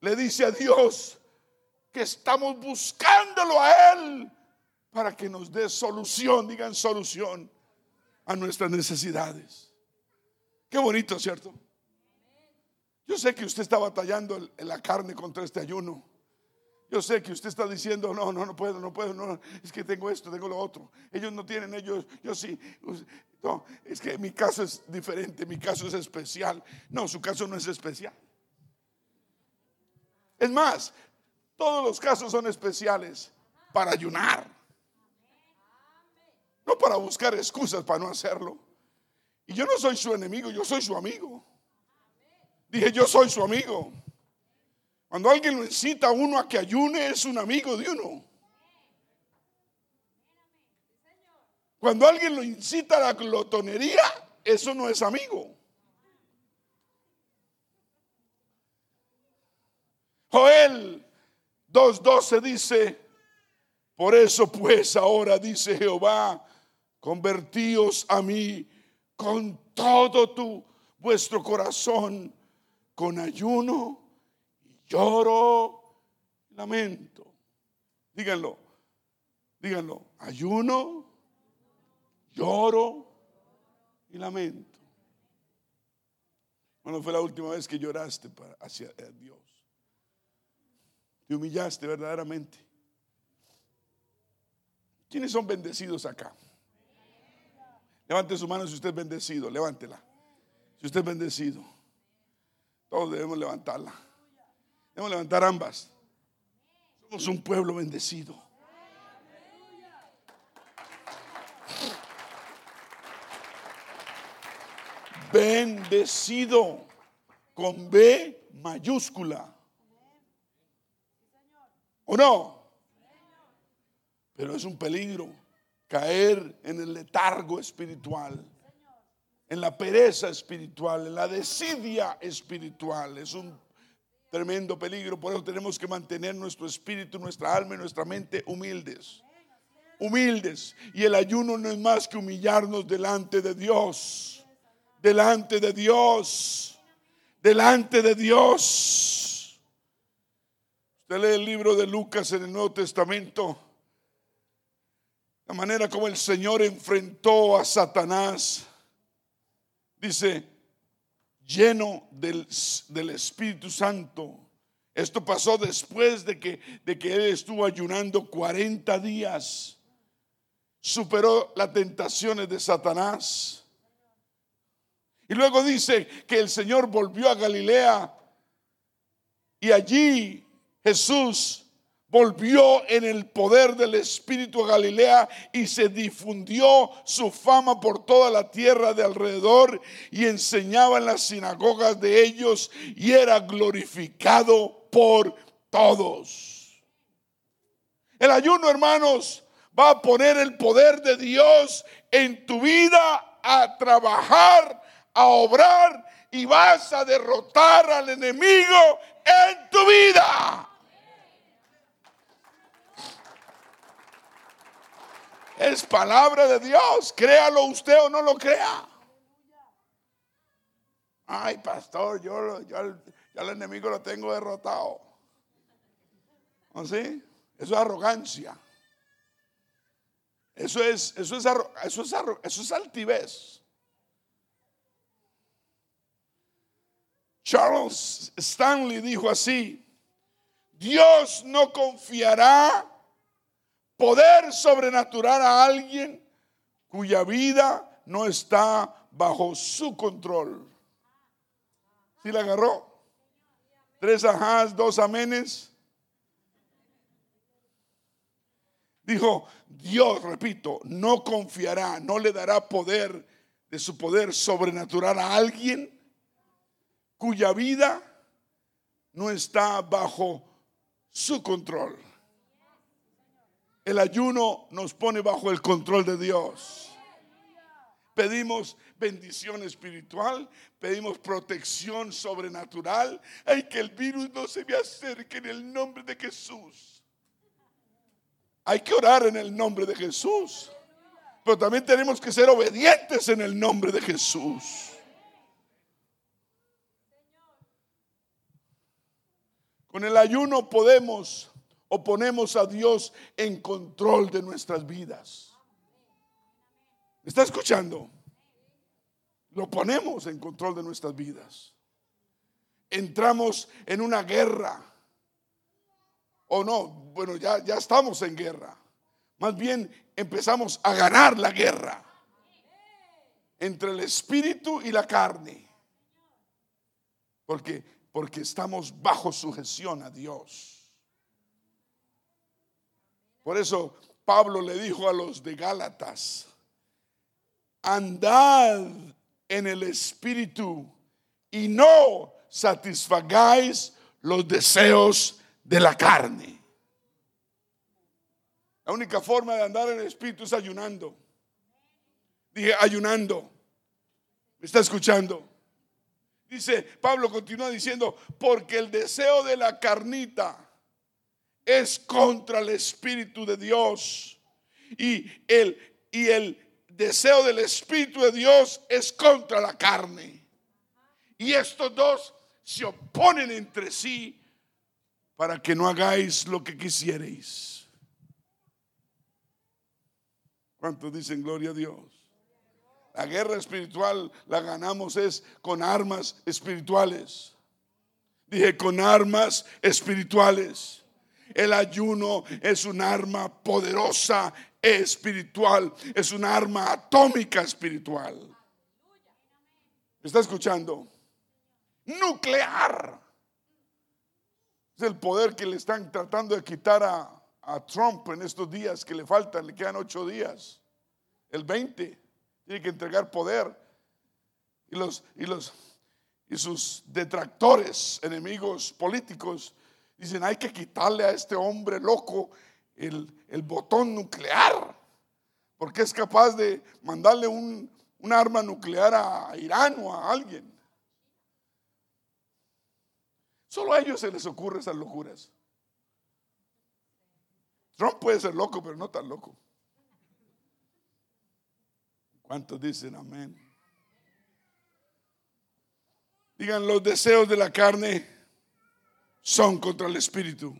le dice a Dios que estamos buscándolo a Él para que nos dé solución, digan solución a nuestras necesidades. Qué bonito, ¿cierto? Yo sé que usted está batallando en la carne contra este ayuno. Yo sé que usted está diciendo, no, no, no puedo, no puedo, no, es que tengo esto, tengo lo otro. Ellos no tienen, ellos, yo sí. No, es que mi caso es diferente, mi caso es especial. No, su caso no es especial. Es más, todos los casos son especiales para ayunar. No para buscar excusas para no hacerlo. Y yo no soy su enemigo, yo soy su amigo. Dije, yo soy su amigo. Cuando alguien lo incita a uno a que ayune, es un amigo de uno. Cuando alguien lo incita a la glotonería, eso no es amigo. Joel 2.12 dice, por eso pues ahora dice Jehová, convertíos a mí con todo tu vuestro corazón, con ayuno lloro, lamento. Díganlo, díganlo, ayuno, lloro y lamento. ¿Cuándo fue la última vez que lloraste para, hacia Dios? Te humillaste verdaderamente. ¿Quiénes son bendecidos acá? Levante su mano si usted es bendecido, levántela. Si usted es bendecido, todos debemos levantarla. Debemos levantar ambas. Somos un pueblo bendecido. Bendecido con B mayúscula. ¿O no? Pero es un peligro caer en el letargo espiritual, en la pereza espiritual, en la desidia espiritual. Es un tremendo peligro. Por eso tenemos que mantener nuestro espíritu, nuestra alma y nuestra mente humildes. Humildes. Y el ayuno no es más que humillarnos delante de Dios. Delante de Dios. Delante de Dios. Usted lee el libro de Lucas en el Nuevo Testamento. La manera como el Señor enfrentó a Satanás. Dice, lleno del, Espíritu Santo. Esto pasó después de que, de que él estuvo ayunando 40 días. Superó las tentaciones de Satanás. Y luego dice que el Señor volvió a Galilea y allí Jesús volvió en el poder del Espíritu a Galilea y se difundió su fama por toda la tierra de alrededor y enseñaba en las sinagogas de ellos y era glorificado por todos. El ayuno, hermanos, va a poner el poder de Dios en tu vida a trabajar, a obrar y vas a derrotar al enemigo en tu vida. Es palabra de Dios, créalo usted o no lo crea. Ay, pastor, yo, ya el enemigo lo tengo derrotado. ¿Así? Eso es arrogancia. Eso es, eso es, eso es, eso es altivez. Charles Stanley dijo así, Dios no confiará poder sobrenatural a alguien cuya vida no está bajo su control. ¿Sí la agarró? Tres ajás, dos amenes. Dijo, Dios, repito, no confiará, no le dará poder de su poder sobrenatural a alguien cuya vida no está bajo su control. El ayuno nos pone bajo el control de Dios. Pedimos bendición espiritual, pedimos protección sobrenatural. Hay que el virus no se me acerque en el nombre de Jesús. Hay que orar en el nombre de Jesús. Pero también tenemos que ser obedientes en el nombre de Jesús. Con el ayuno podemos o ponemos a Dios en control de nuestras vidas. ¿Está escuchando? Lo ponemos en control de nuestras vidas. Entramos en una guerra. O no, bueno, ya, ya estamos en guerra. Más bien empezamos a ganar la guerra entre el espíritu y la carne. Porque, porque estamos bajo sujeción a Dios. Por eso Pablo le dijo a los de Gálatas, andad en el espíritu y no satisfagáis los deseos de la carne. La única forma de andar en el espíritu es ayunando. Dije, ayunando. ¿Me está escuchando? Dice, Pablo continúa diciendo, porque el deseo de la carnita es contra el Espíritu de Dios. Y el, y el deseo del Espíritu de Dios es contra la carne. Y estos dos se oponen entre sí para que no hagáis lo que quisierais. ¿Cuántos dicen gloria a Dios? La guerra espiritual la ganamos es con armas espirituales. Dije con armas espirituales. El ayuno es un arma poderosa espiritual, es un arma atómica espiritual. ¿Me está escuchando? Nuclear. Es el poder que le están tratando de quitar a, Trump en estos días que le faltan, le quedan ocho días. El 20 tiene que entregar poder. Y los, y los y sus detractores, enemigos políticos, Dicen, hay que quitarle a este hombre loco el, botón nuclear, porque es capaz de mandarle un, arma nuclear a Irán o a alguien. Solo a ellos se les ocurre esas locuras. Trump puede ser loco, pero no tan loco. ¿Cuántos dicen amén? Digan los deseos de la carne son contra el espíritu.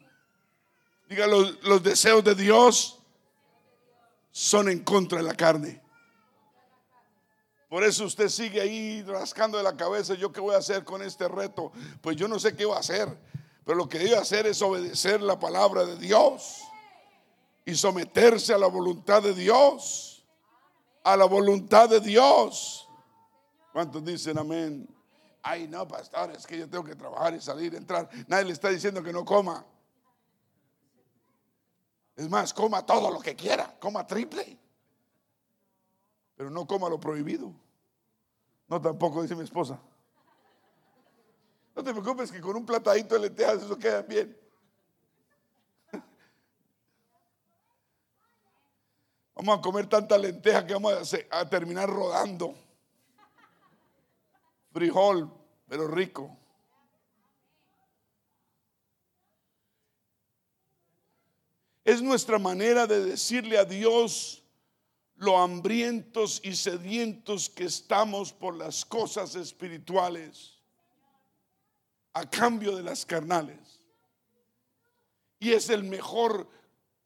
Diga, los, deseos de Dios son en contra de la carne. Por eso usted sigue ahí rascando de la cabeza, ¿yo qué voy a hacer con este reto? Pues yo no sé qué voy a hacer, pero lo que debo hacer es obedecer la palabra de Dios y someterse a la voluntad de Dios, a la voluntad de Dios. ¿Cuántos dicen amén? Ay, no, pastor, es que yo tengo que trabajar y salir, entrar. Nadie le está diciendo que no coma. Es más, coma todo lo que quiera, coma triple. Pero no coma lo prohibido. No tampoco, dice mi esposa. No te preocupes que con un platadito de lentejas eso queda bien. Vamos a comer tanta lenteja que vamos a, terminar rodando. Frijol, pero rico. Es nuestra manera de decirle a Dios lo hambrientos y sedientos que estamos por las cosas espirituales a cambio de las carnales. Y es el mejor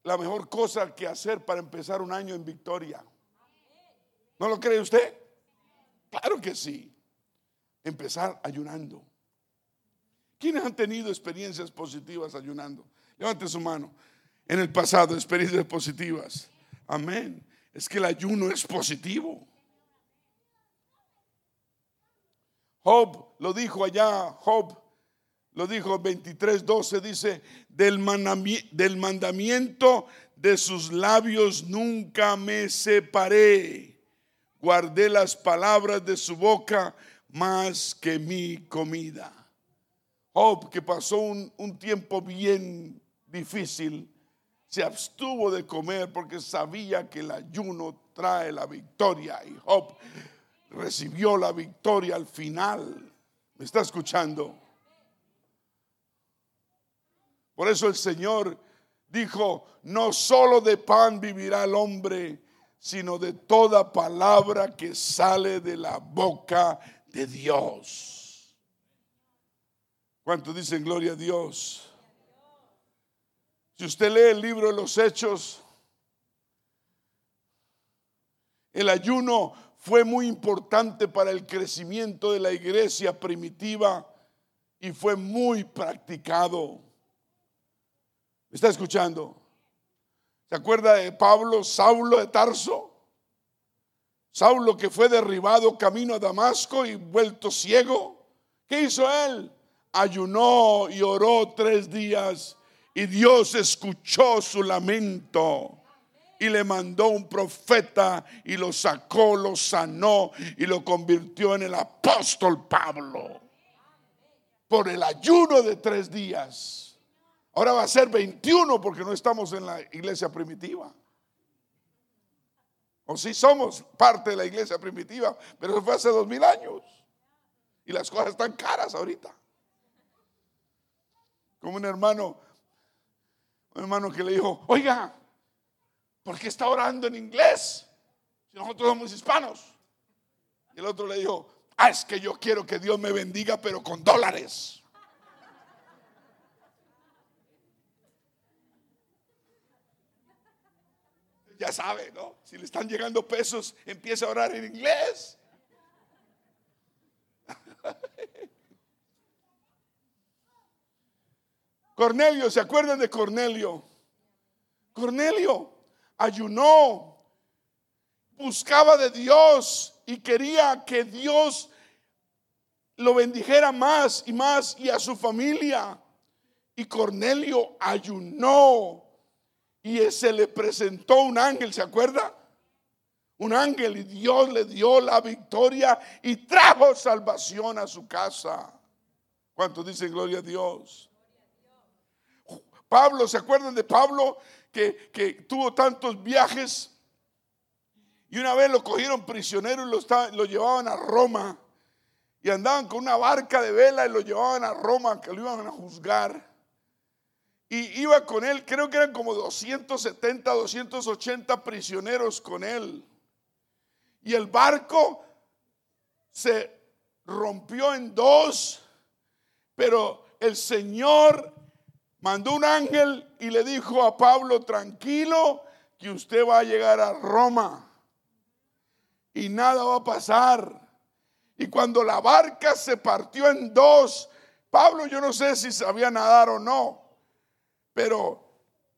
la mejor cosa que hacer para empezar un año en victoria. ¿No lo cree usted? Claro que sí. Empezar ayunando. ¿Quiénes han tenido experiencias positivas ayunando? Levante su mano. En el pasado, experiencias positivas. Amén. Es que el ayuno es positivo. Job lo dijo allá, Job lo dijo 23:12, dice, del, del mandamiento de sus labios nunca me separé. Guardé las palabras de su boca más que mi comida. Job, que pasó un, tiempo bien difícil, se abstuvo de comer porque sabía que el ayuno trae la victoria. Y Job recibió la victoria al final. ¿Me está escuchando? Por eso el Señor dijo, no solo de pan vivirá el hombre, sino de toda palabra que sale de la boca de Dios. ¿Cuántos dicen gloria a Dios? Si usted lee el libro de los Hechos, el ayuno fue muy importante para el crecimiento de la iglesia primitiva y fue muy practicado. ¿Me está escuchando? ¿Se acuerda de Pablo, Saulo de Tarso? Saulo que fue derribado camino a Damasco y vuelto ciego. ¿Qué hizo él? Ayunó y oró tres días y Dios escuchó su lamento y le mandó un profeta y lo sacó, lo sanó y lo convirtió en el apóstol Pablo por el ayuno de tres días. Ahora va a ser 21 porque no estamos en la iglesia primitiva. O sí somos parte de la iglesia primitiva, pero eso fue hace dos mil años. Y las cosas están caras ahorita. Como un hermano, un hermano que le dijo, oiga, ¿por qué está orando en inglés? Si nosotros somos hispanos. Y el otro le dijo, ah, es que yo quiero que Dios me bendiga, pero con dólares. Ya sabe, ¿no? Si le están llegando pesos, empieza a orar en inglés. Cornelio, ¿se acuerdan de Cornelio? Cornelio ayunó, buscaba de Dios y quería que Dios lo bendijera más y más y a su familia. Y Cornelio ayunó y se le presentó un ángel, ¿se acuerda? Un ángel y Dios le dio la victoria y trajo salvación a su casa. ¿Cuántos dicen gloria a Dios? Pablo, ¿se acuerdan de Pablo que, que tuvo tantos viajes? Y una vez lo cogieron prisionero y lo, lo llevaban a Roma. Y andaban con una barca de vela y lo llevaban a Roma, que lo iban a juzgar. Y iba con él, creo que eran como 270, 280 prisioneros con él. Y el barco se rompió en dos, pero el Señor mandó un ángel y le dijo a Pablo, tranquilo, que usted va a llegar a Roma y nada va a pasar. Y cuando la barca se partió en dos, Pablo yo no sé si sabía nadar o no, pero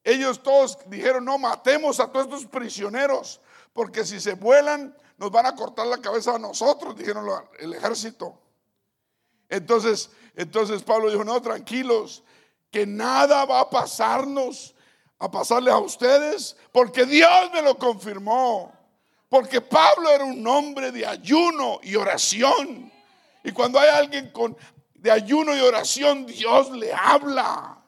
ellos todos dijeron, no, matemos a todos estos prisioneros, porque si se vuelan, nos van a cortar la cabeza a nosotros, dijeron el ejército. Entonces, entonces Pablo dijo, no, tranquilos, que nada va a pasarnos. a pasarles a ustedes porque Dios me lo confirmó. Porque Pablo era un hombre de ayuno y oración. Y cuando hay alguien con de ayuno y oración, Dios le habla.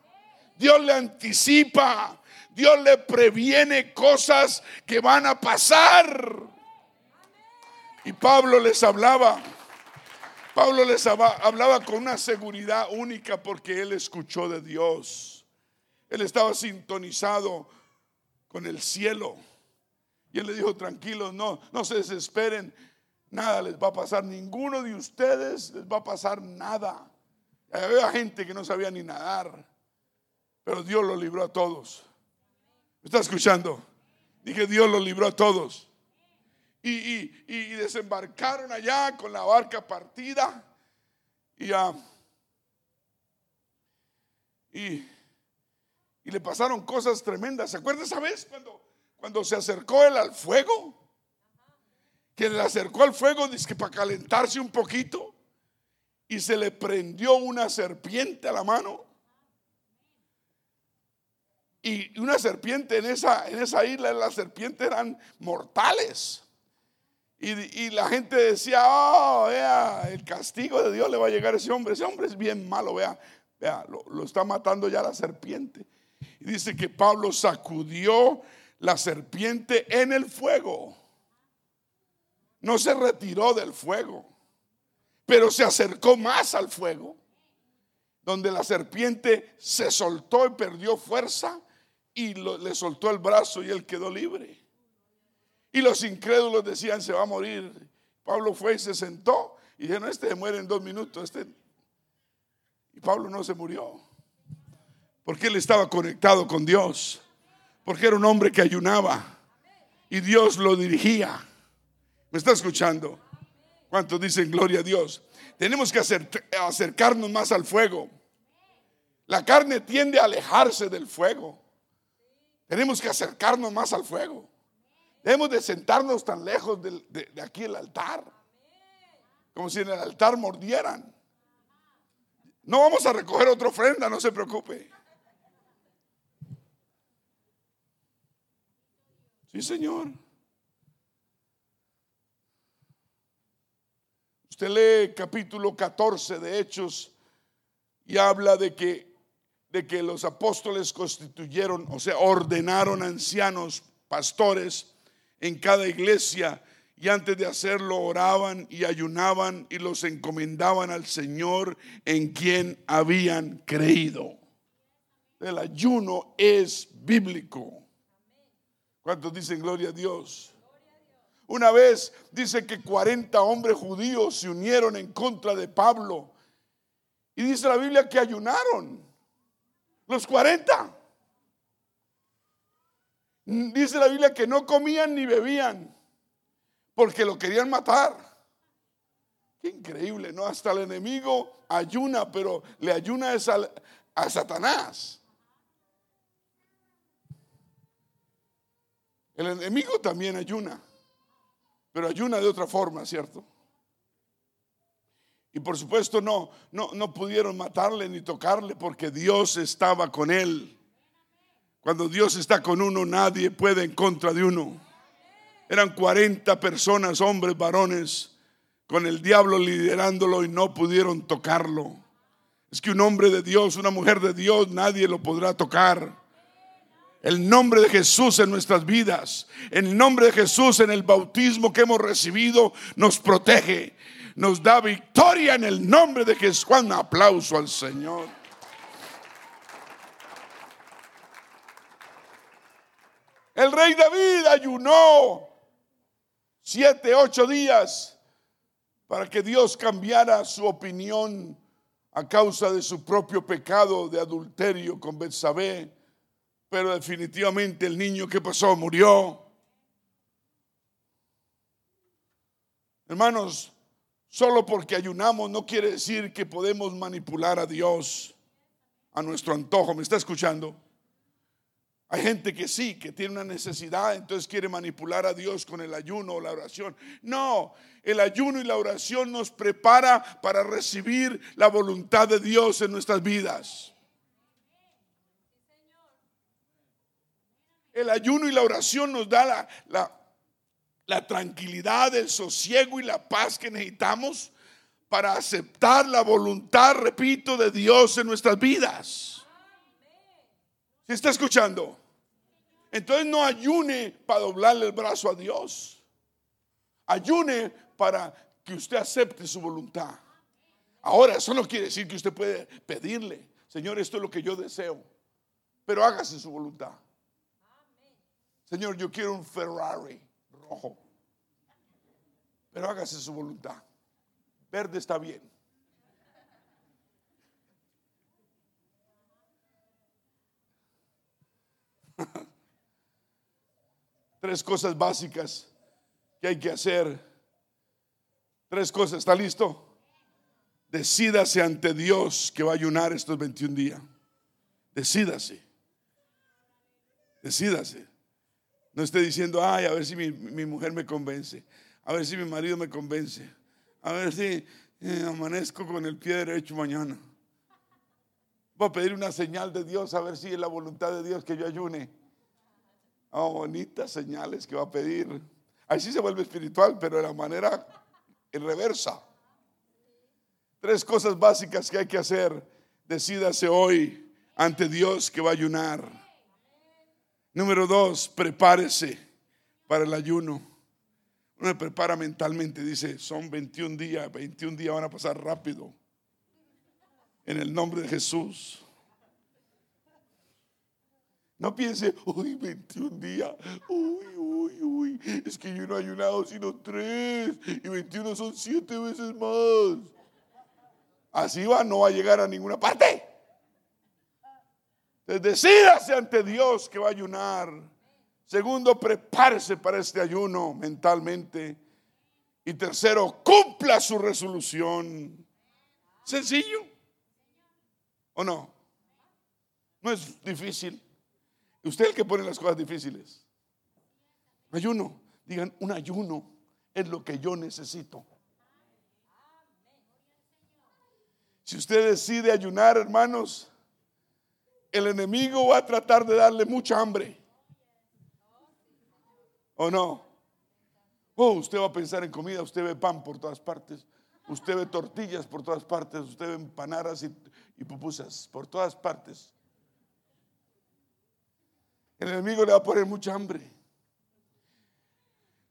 Dios le anticipa. Dios le previene cosas que van a pasar. Y Pablo les hablaba. Pablo les hablaba con una seguridad única porque él escuchó de Dios. Él estaba sintonizado con el cielo. Y él le dijo, tranquilos, no, no se desesperen, nada les va a pasar, ninguno de ustedes les va a pasar nada. Había gente que no sabía ni nadar, pero Dios lo libró a todos. ¿Me está escuchando? Dije, Dios lo libró a todos. Y, desembarcaron allá con la barca partida. Y, uh, y, y, le pasaron cosas tremendas. ¿Se acuerda esa vez cuando, cuando se acercó él al fuego? Que le acercó al fuego dice para calentarse un poquito. Y se le prendió una serpiente a la mano. Y una serpiente en esa, en esa isla, las serpientes eran mortales. Y, la gente decía, oh, vea, el castigo de Dios le va a llegar a ese hombre. Ese hombre es bien malo, vea, vea, lo, lo está matando ya la serpiente. Y dice que Pablo sacudió la serpiente en el fuego. No se retiró del fuego, pero se acercó más al fuego, donde la serpiente se soltó y perdió fuerza y le soltó el brazo y él quedó libre. Y los incrédulos decían, se va a morir. Pablo fue y se sentó y dijeron, este se muere en dos minutos. Este... Y Pablo no se murió. Porque él estaba conectado con Dios. Porque era un hombre que ayunaba. Y Dios lo dirigía. ¿Me está escuchando? ¿Cuántos dicen gloria a Dios? Tenemos que acercarnos más al fuego. La carne tiende a alejarse del fuego. Tenemos que acercarnos más al fuego. Debemos de sentarnos tan lejos de, aquí el altar. Como si en el altar mordieran. No vamos a recoger otra ofrenda, no se preocupe. Sí, Señor. Usted lee capítulo 14 de Hechos y habla de que, de que los apóstoles constituyeron, o sea, ordenaron ancianos, pastores, en cada iglesia y antes de hacerlo oraban y ayunaban y los encomendaban al Señor en quien habían creído. El ayuno es bíblico. ¿Cuántos dicen gloria a Dios? Una vez dice que 40 hombres judíos se unieron en contra de Pablo. Y dice la Biblia que ayunaron. Los 40. Dice la Biblia que no comían ni bebían porque lo querían matar. Increíble, ¿no? Hasta el enemigo ayuna, pero le ayuna a Satanás. El enemigo también ayuna, pero ayuna de otra forma, ¿cierto? Y por supuesto no, no, no pudieron matarle ni tocarle porque Dios estaba con él. Cuando Dios está con uno, nadie puede en contra de uno. Eran 40 personas, hombres, varones, con el diablo liderándolo y no pudieron tocarlo. Es que un hombre de Dios, una mujer de Dios, nadie lo podrá tocar. El nombre de Jesús en nuestras vidas, el nombre de Jesús en el bautismo que hemos recibido, nos protege, nos da victoria en el nombre de Jesús. Un aplauso al Señor. El rey David ayunó siete, ocho días para que Dios cambiara su opinión a causa de su propio pecado de adulterio con Betsabé. Pero definitivamente el niño que pasó murió. Hermanos, solo porque ayunamos no quiere decir que podemos manipular a Dios a nuestro antojo. ¿Me está escuchando? Hay gente que sí, que tiene una necesidad, entonces quiere manipular a Dios con el ayuno o la oración. No, el ayuno y la oración nos prepara para recibir la voluntad de Dios en nuestras vidas. El ayuno y la oración nos da la, la, la tranquilidad, el sosiego y la paz que necesitamos para aceptar la voluntad, repito, de Dios en nuestras vidas. ¿Se está escuchando? Entonces no ayune para doblarle el brazo a Dios. Ayune para que usted acepte su voluntad. Ahora, eso no quiere decir que usted puede pedirle, Señor, esto es lo que yo deseo, pero hágase su voluntad. Señor, yo quiero un Ferrari rojo, pero hágase su voluntad. Verde está bien. Tres cosas básicas que hay que hacer. Tres cosas, ¿está listo? Decídase ante Dios que va a ayunar estos 21 días. Decídase. Decídase. No esté diciendo, ay, a ver si mi, mi mujer me convence. A ver si mi marido me convence. A ver si eh, amanezco con el pie derecho mañana. Voy a pedir una señal de Dios, a ver si es la voluntad de Dios que yo ayune. Oh, bonitas señales que va a pedir. Ahí sí se vuelve espiritual, pero de la manera en reversa. Tres cosas básicas que hay que hacer. Decídase hoy ante Dios que va a ayunar. Número dos, prepárese para el ayuno. Uno me prepara mentalmente, dice, son 21 días, 21 días van a pasar rápido. En el nombre de Jesús. No piense, uy, 21 días, uy, uy, uy, es que yo no he ayunado sino tres y 21 son siete veces más. Así va, no va a llegar a ninguna parte. Entonces decídase ante Dios que va a ayunar. Segundo, prepárese para este ayuno mentalmente. Y tercero, cumpla su resolución. Sencillo. ¿O no? No es difícil. Usted es el que pone las cosas difíciles. Ayuno. Digan, un ayuno es lo que yo necesito. Si usted decide ayunar, hermanos, el enemigo va a tratar de darle mucha hambre. ¿O no? Oh, usted va a pensar en comida, usted ve pan por todas partes, usted ve tortillas por todas partes, usted ve empanadas y, y pupusas por todas partes. El enemigo le va a poner mucha hambre.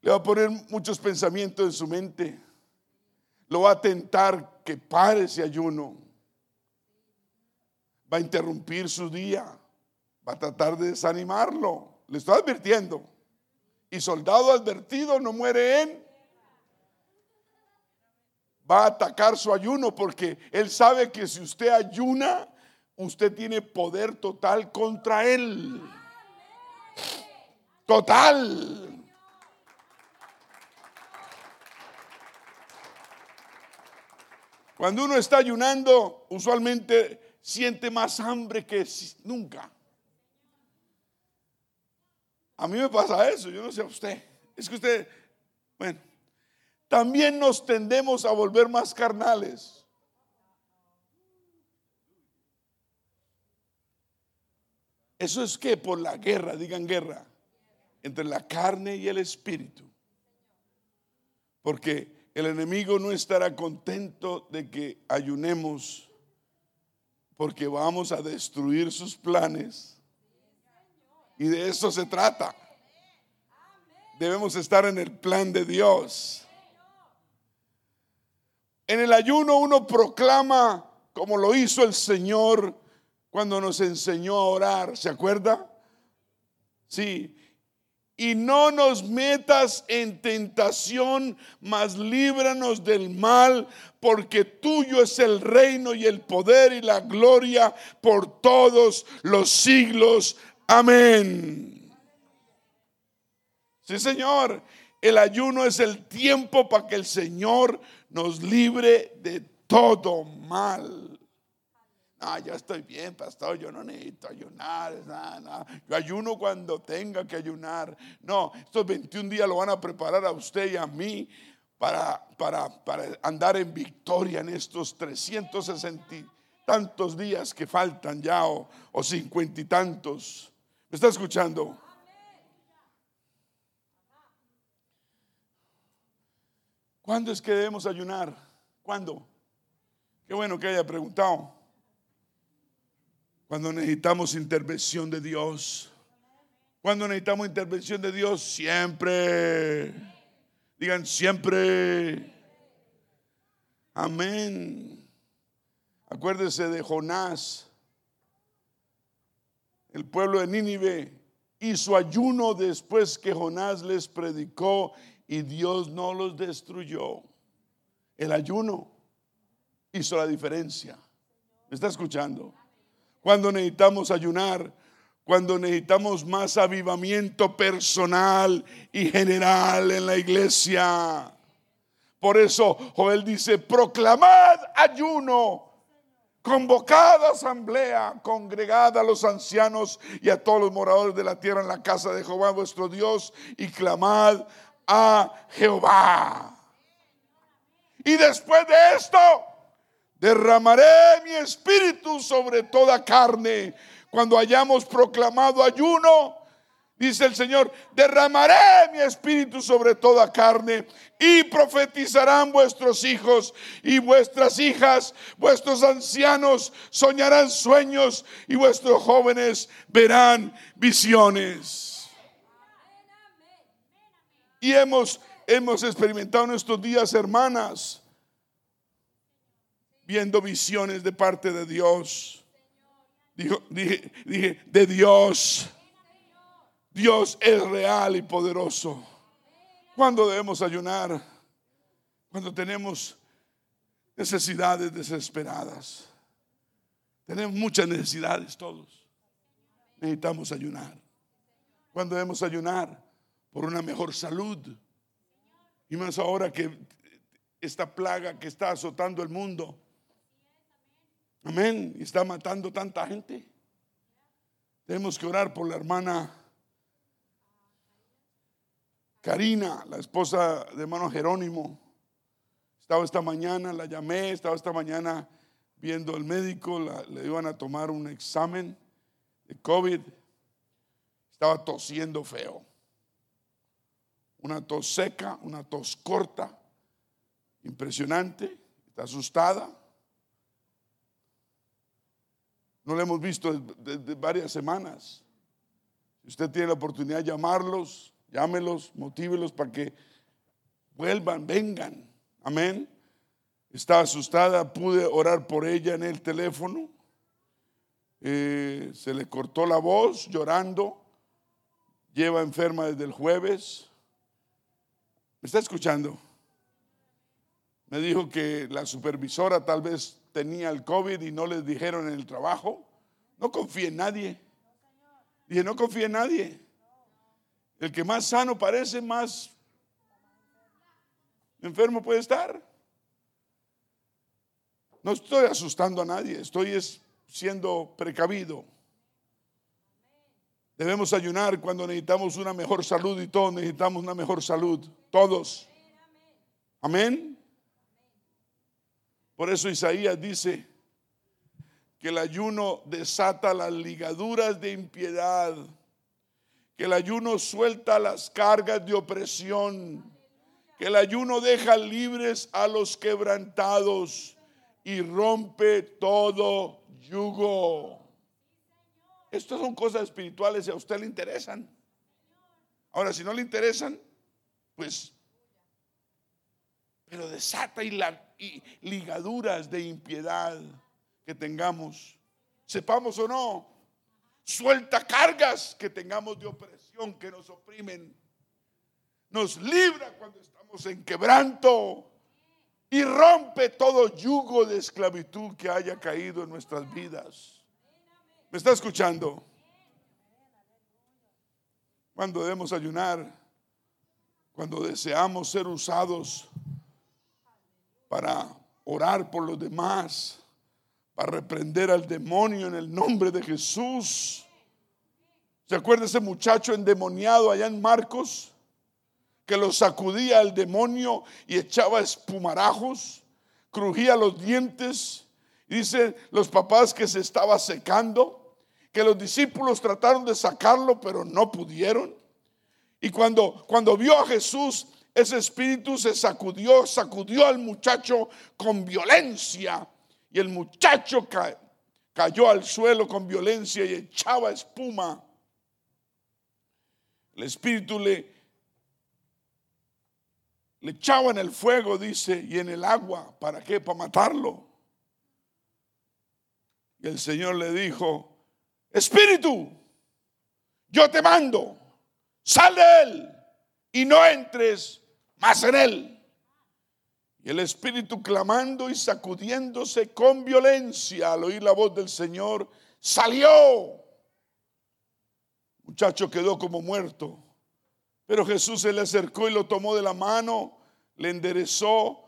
Le va a poner muchos pensamientos en su mente. Lo va a tentar que pare ese ayuno. Va a interrumpir su día. Va a tratar de desanimarlo. Le estoy advirtiendo. Y soldado advertido no muere en. Va a atacar su ayuno porque él sabe que si usted ayuna, usted tiene poder total contra él. Total. Cuando uno está ayunando, usualmente siente más hambre que nunca. A mí me pasa eso, yo no sé a usted. Es que usted, bueno, también nos tendemos a volver más carnales. Eso es que por la guerra, digan guerra, entre la carne y el espíritu. Porque el enemigo no estará contento de que ayunemos porque vamos a destruir sus planes y de eso se trata. Debemos estar en el plan de Dios. En el ayuno uno proclama como lo hizo el Señor cuando nos enseñó a orar. ¿Se acuerda? Sí. Y no nos metas en tentación, mas líbranos del mal, porque tuyo es el reino y el poder y la gloria por todos los siglos. Amén. Sí, Señor. El ayuno es el tiempo para que el Señor nos libre de todo mal. Ah, yo estoy bien, pastor, yo no necesito ayunar, nada, nada. Yo ayuno cuando tenga que ayunar. No, estos 21 días lo van a preparar a usted y a mí para, para, para andar en victoria en estos 360 y tantos días que faltan ya o, o 50 y tantos. ¿Me está escuchando? ¿Cuándo es que debemos ayunar? ¿Cuándo? Qué bueno que haya preguntado. Cuando necesitamos intervención de Dios. Cuando necesitamos intervención de Dios, siempre. Digan siempre. Amén. Acuérdese de Jonás. El pueblo de Nínive hizo ayuno después que Jonás les predicó y Dios no los destruyó. El ayuno hizo la diferencia. ¿Me está escuchando? Cuando necesitamos ayunar, cuando necesitamos más avivamiento personal y general en la iglesia. Por eso Joel dice, proclamad ayuno, convocad asamblea, congregad a los ancianos y a todos los moradores de la tierra en la casa de Jehová vuestro Dios y clamad a Jehová. Y después de esto, derramaré mi espíritu sobre toda carne. Cuando hayamos proclamado ayuno, dice el Señor, derramaré mi espíritu sobre toda carne y profetizarán vuestros hijos y vuestras hijas, vuestros ancianos soñarán sueños y vuestros jóvenes verán visiones. Y hemos, hemos experimentado en estos días, hermanas, viendo visiones de parte de Dios. Dije, dije, de Dios. Dios es real y poderoso. ¿Cuándo debemos ayunar? Cuando tenemos necesidades desesperadas. Tenemos muchas necesidades todos. Necesitamos ayunar. Cuando debemos ayunar? Por una mejor salud. Y más ahora que esta plaga que está azotando el mundo Amén. Y está matando tanta gente. Tenemos que orar por la hermana Karina, la esposa de hermano Jerónimo. Estaba esta mañana, la llamé, estaba esta mañana viendo al médico, le iban a tomar un examen de COVID. Estaba tosiendo feo. Una tos seca, una tos corta, impresionante. Está asustada. No lo hemos visto desde varias semanas. Si usted tiene la oportunidad de llamarlos, llámelos, motívelos para que vuelvan, vengan. Amén. Está asustada, pude orar por ella en el teléfono. Eh, se le cortó la voz llorando. Lleva enferma desde el jueves. ¿Me está escuchando? Me dijo que la supervisora tal vez tenía el COVID y no les dijeron en el trabajo. No confíe en nadie. Dije, no confíe en nadie. El que más sano parece, más enfermo puede estar. No estoy asustando a nadie, estoy siendo precavido. Debemos ayunar cuando necesitamos una mejor salud y todos necesitamos una mejor salud. Todos. Amén. Por eso Isaías dice que el ayuno desata las ligaduras de impiedad, que el ayuno suelta las cargas de opresión, que el ayuno deja libres a los quebrantados y rompe todo yugo. Estas son cosas espirituales y a usted le interesan. Ahora, si no le interesan, pues, pero desata y la ligaduras de impiedad que tengamos, sepamos o no, suelta cargas que tengamos de opresión que nos oprimen, nos libra cuando estamos en quebranto y rompe todo yugo de esclavitud que haya caído en nuestras vidas. ¿Me está escuchando? Cuando debemos ayunar, cuando deseamos ser usados para orar por los demás, para reprender al demonio en el nombre de Jesús. ¿Se acuerda ese muchacho endemoniado allá en Marcos? Que lo sacudía al demonio y echaba espumarajos, crujía los dientes. Y dice los papás que se estaba secando, que los discípulos trataron de sacarlo, pero no pudieron. Y cuando, cuando vio a Jesús ese espíritu se sacudió, sacudió al muchacho con violencia y el muchacho cayó al suelo con violencia y echaba espuma. El espíritu le, le echaba en el fuego, dice, y en el agua. ¿Para qué? Para matarlo. Y el Señor le dijo, espíritu, yo te mando, sal de él y no entres más en él. Y el espíritu clamando y sacudiéndose con violencia al oír la voz del Señor, salió. muchacho quedó como muerto. Pero Jesús se le acercó y lo tomó de la mano, le enderezó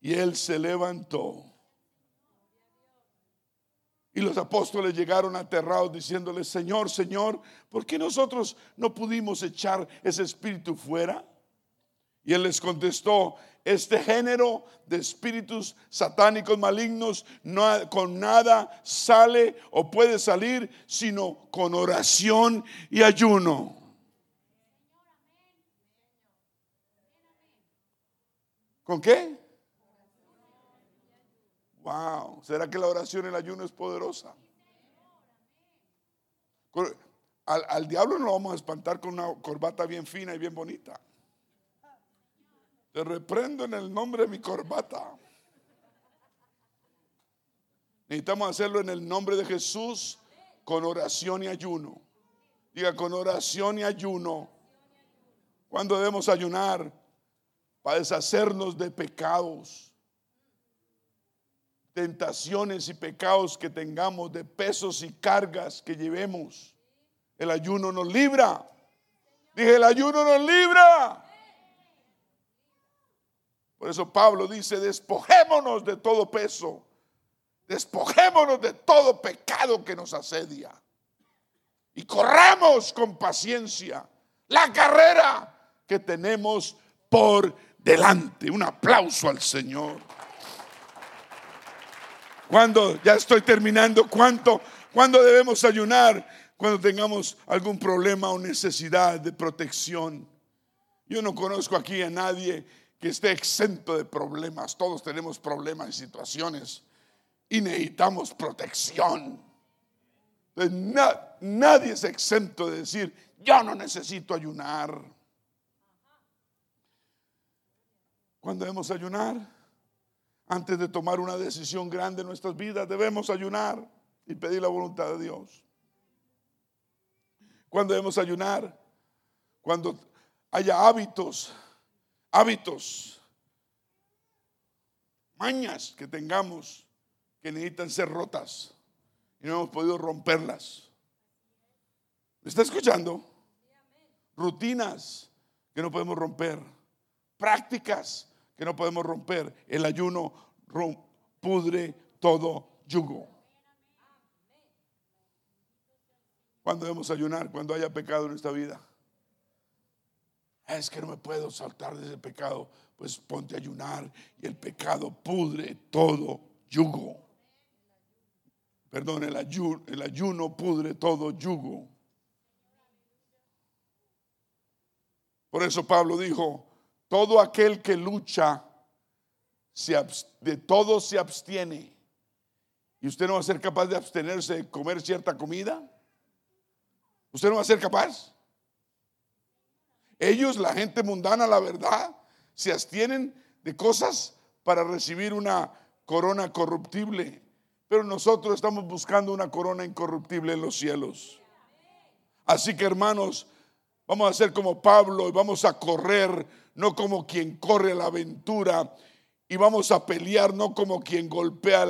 y él se levantó. Y los apóstoles llegaron aterrados diciéndole, Señor, Señor, ¿por qué nosotros no pudimos echar ese espíritu fuera? Y él les contestó, este género de espíritus satánicos malignos no, con nada sale o puede salir, sino con oración y ayuno. ¿Con qué? Wow, ¿será que la oración y el ayuno es poderosa? Al, al diablo no lo vamos a espantar con una corbata bien fina y bien bonita. Te reprendo en el nombre de mi corbata. Necesitamos hacerlo en el nombre de Jesús con oración y ayuno. Diga, con oración y ayuno. Cuando debemos ayunar para deshacernos de pecados, tentaciones y pecados que tengamos, de pesos y cargas que llevemos. El ayuno nos libra. Dije, el ayuno nos libra. Por eso Pablo dice, despojémonos de todo peso, despojémonos de todo pecado que nos asedia y corramos con paciencia la carrera que tenemos por delante. Un aplauso al Señor. Cuando ya estoy terminando, ¿cuánto, cuándo debemos ayunar? Cuando tengamos algún problema o necesidad de protección. Yo no conozco aquí a nadie que esté exento de problemas. Todos tenemos problemas y situaciones y necesitamos protección. nadie es exento de decir, yo no necesito ayunar. Cuando debemos ayunar, antes de tomar una decisión grande en nuestras vidas, debemos ayunar y pedir la voluntad de Dios. Cuando debemos ayunar, cuando haya hábitos hábitos, mañas que tengamos que necesitan ser rotas y no hemos podido romperlas. ¿Me está escuchando? Rutinas que no podemos romper, prácticas que no podemos romper. El ayuno pudre todo yugo. ¿Cuándo debemos ayunar? Cuando haya pecado en esta vida. Es que no me puedo saltar de ese pecado. Pues ponte a ayunar y el pecado pudre todo yugo. Perdón, el ayuno, el ayuno pudre todo yugo. Por eso Pablo dijo, todo aquel que lucha de todo se abstiene. ¿Y usted no va a ser capaz de abstenerse de comer cierta comida? ¿Usted no va a ser capaz? Ellos, la gente mundana, la verdad, se abstienen de cosas para recibir una corona corruptible. Pero nosotros estamos buscando una corona incorruptible en los cielos. Así que hermanos, vamos a ser como Pablo y vamos a correr, no como quien corre la aventura. Y vamos a pelear no como quien golpea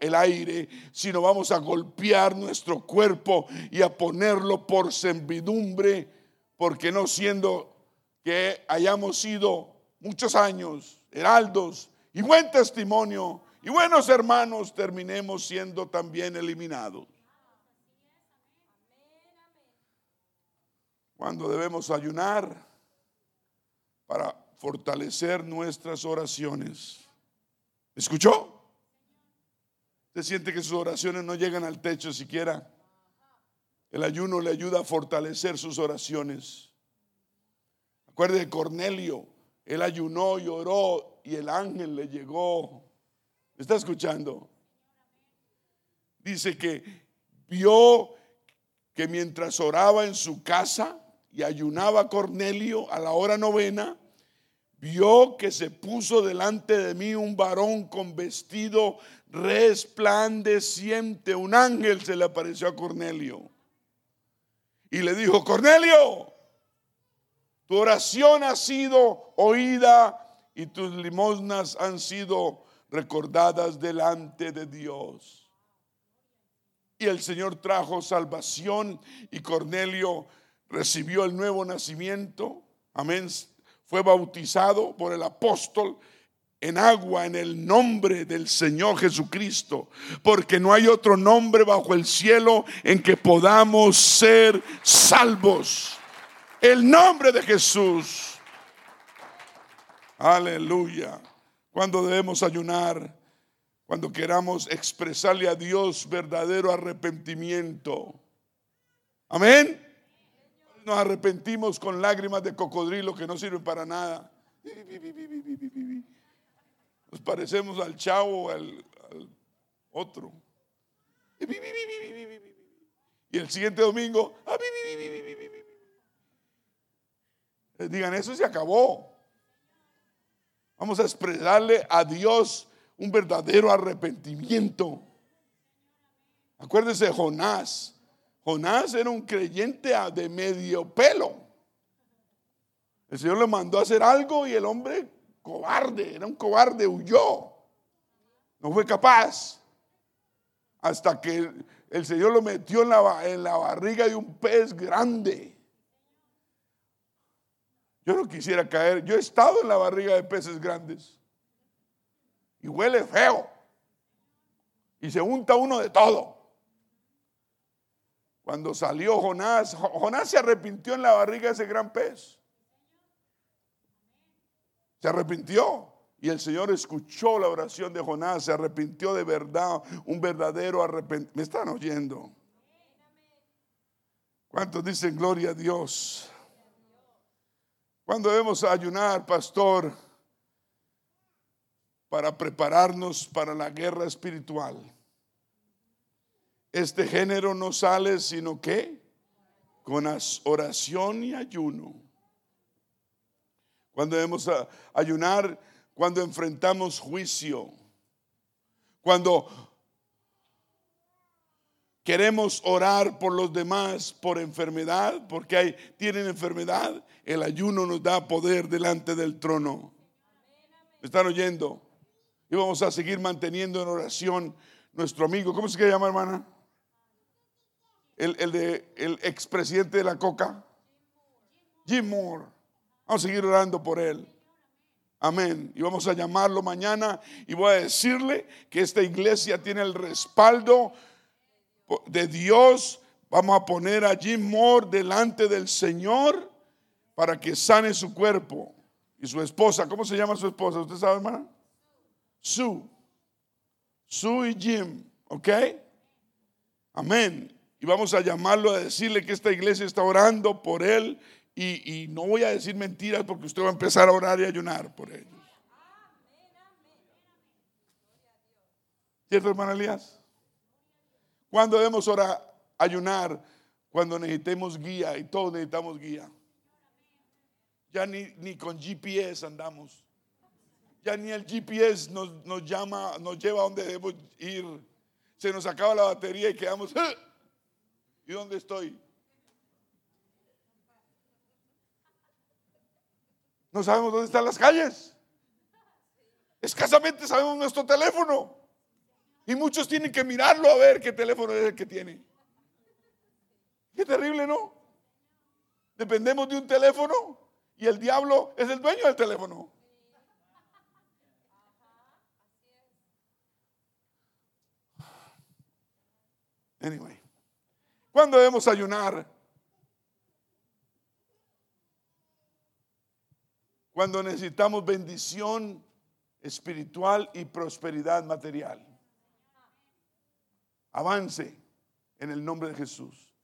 el aire, sino vamos a golpear nuestro cuerpo y a ponerlo por servidumbre porque no siendo que hayamos sido muchos años heraldos y buen testimonio y buenos hermanos, terminemos siendo también eliminados. Cuando debemos ayunar para fortalecer nuestras oraciones. ¿Escuchó? ¿Se siente que sus oraciones no llegan al techo siquiera? El ayuno le ayuda a fortalecer sus oraciones. Acuerde de Cornelio, Él ayunó y oró y el ángel le llegó. ¿Está escuchando? Dice que vio que mientras oraba en su casa y ayunaba Cornelio a la hora novena, vio que se puso delante de mí un varón con vestido resplandeciente. Un ángel se le apareció a Cornelio y le dijo, Cornelio, tu oración ha sido oída y tus limosnas han sido recordadas delante de Dios. Y el Señor trajo salvación y Cornelio recibió el nuevo nacimiento. Amén. Fue bautizado por el apóstol en agua en el nombre del Señor Jesucristo, porque no hay otro nombre bajo el cielo en que podamos ser salvos. El nombre de Jesús. Aleluya. Cuando debemos ayunar, cuando queramos expresarle a Dios verdadero arrepentimiento. Amén. Nos arrepentimos con lágrimas de cocodrilo que no sirven para nada. Nos parecemos al chavo, al, otro. Y el siguiente domingo, digan, eso se acabó. Vamos a expresarle a Dios un verdadero arrepentimiento. Acuérdense de Jonás. Jonás era un creyente de medio pelo. El Señor le mandó a hacer algo y el hombre cobarde, era un cobarde, huyó. No fue capaz. Hasta que el Señor lo metió en la, en la barriga de un pez grande. Yo no quisiera caer. Yo he estado en la barriga de peces grandes. Y huele feo. Y se unta uno de todo. Cuando salió Jonás, Jonás se arrepintió en la barriga de ese gran pez. Se arrepintió. Y el Señor escuchó la oración de Jonás, se arrepintió de verdad, un verdadero arrepentimiento. ¿Me están oyendo? ¿Cuántos dicen gloria a Dios? Cuando debemos ayunar, pastor, para prepararnos para la guerra espiritual. Este género no sale sino que con oración y ayuno cuando debemos ayunar, cuando enfrentamos juicio, cuando queremos orar por los demás por enfermedad, porque hay, tienen enfermedad, el ayuno nos da poder delante del trono. ¿Me están oyendo? Y vamos a seguir manteniendo en oración nuestro amigo, ¿cómo se llama hermana? El, el de el expresidente de la Coca, Jim Moore. Vamos a seguir orando por él. Amén. Y vamos a llamarlo mañana y voy a decirle que esta iglesia tiene el respaldo de Dios. Vamos a poner a Jim Moore delante del Señor para que sane su cuerpo. Y su esposa, ¿cómo se llama su esposa? ¿Usted sabe, hermana? Sue. Sue y Jim, ¿ok? Amén. Y vamos a llamarlo a decirle que esta iglesia está orando por él y, no voy a decir mentiras porque usted va a empezar a orar y ayunar por ellos. ¿Cierto, hermano Elías? Cuando debemos orar, ayunar, cuando necesitemos guía y todos necesitamos guía. Ya ni, ni con GPS andamos. Ya ni el GPS nos, nos, llama, nos lleva a donde debemos ir. Se nos acaba la batería y quedamos. ¿eh? ¿Y dónde estoy? No sabemos dónde están las calles. Escasamente sabemos nuestro teléfono. Y muchos tienen que mirarlo a ver qué teléfono es el que tiene. Qué terrible, ¿no? Dependemos de un teléfono y el diablo es el dueño del teléfono. Anyway, ¿cuándo debemos ayunar? Cuando necesitamos bendición espiritual y prosperidad material. Avance en el nombre de Jesús.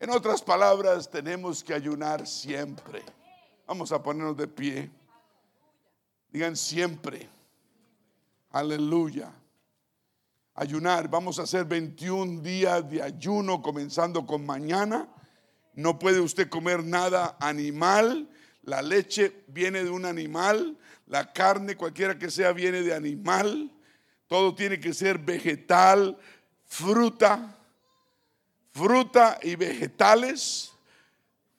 En otras palabras, tenemos que ayunar siempre. Vamos a ponernos de pie. Digan siempre. Aleluya. Ayunar. Vamos a hacer 21 días de ayuno comenzando con mañana. No puede usted comer nada animal. La leche viene de un animal. La carne, cualquiera que sea, viene de animal. Todo tiene que ser vegetal, fruta, fruta y vegetales.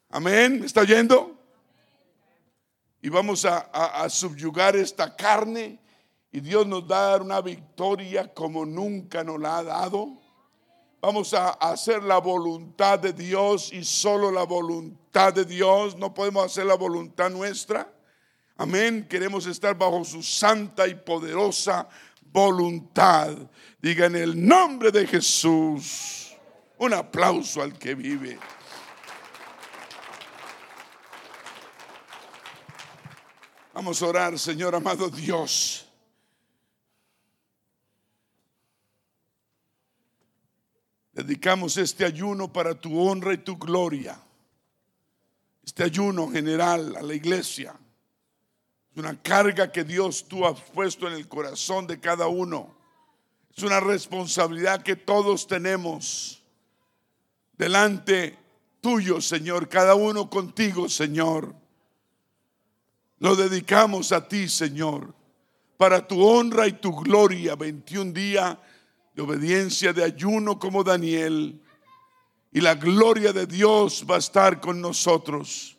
Amén. ¿Me está oyendo? Y vamos a, subyugar esta carne. Y Dios nos da una victoria como nunca nos la ha dado. Vamos a hacer la voluntad de Dios y solo la voluntad de Dios. No podemos hacer la voluntad nuestra. Amén. Queremos estar bajo su santa y poderosa voluntad. Diga en el nombre de Jesús. Un aplauso al que vive. Vamos a orar, Señor amado Dios. Dedicamos este ayuno para tu honra y tu gloria. Este ayuno general a la iglesia. Es una carga que Dios tú has puesto en el corazón de cada uno. Es una responsabilidad que todos tenemos delante tuyo, Señor. Cada uno contigo, Señor. Lo dedicamos a ti, Señor, para tu honra y tu gloria. 21 días de obediencia, de ayuno como Daniel. Y la gloria de Dios va a estar con nosotros.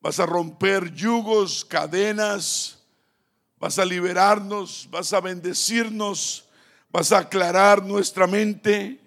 Vas a romper yugos, cadenas. Vas a liberarnos, vas a bendecirnos, vas a aclarar nuestra mente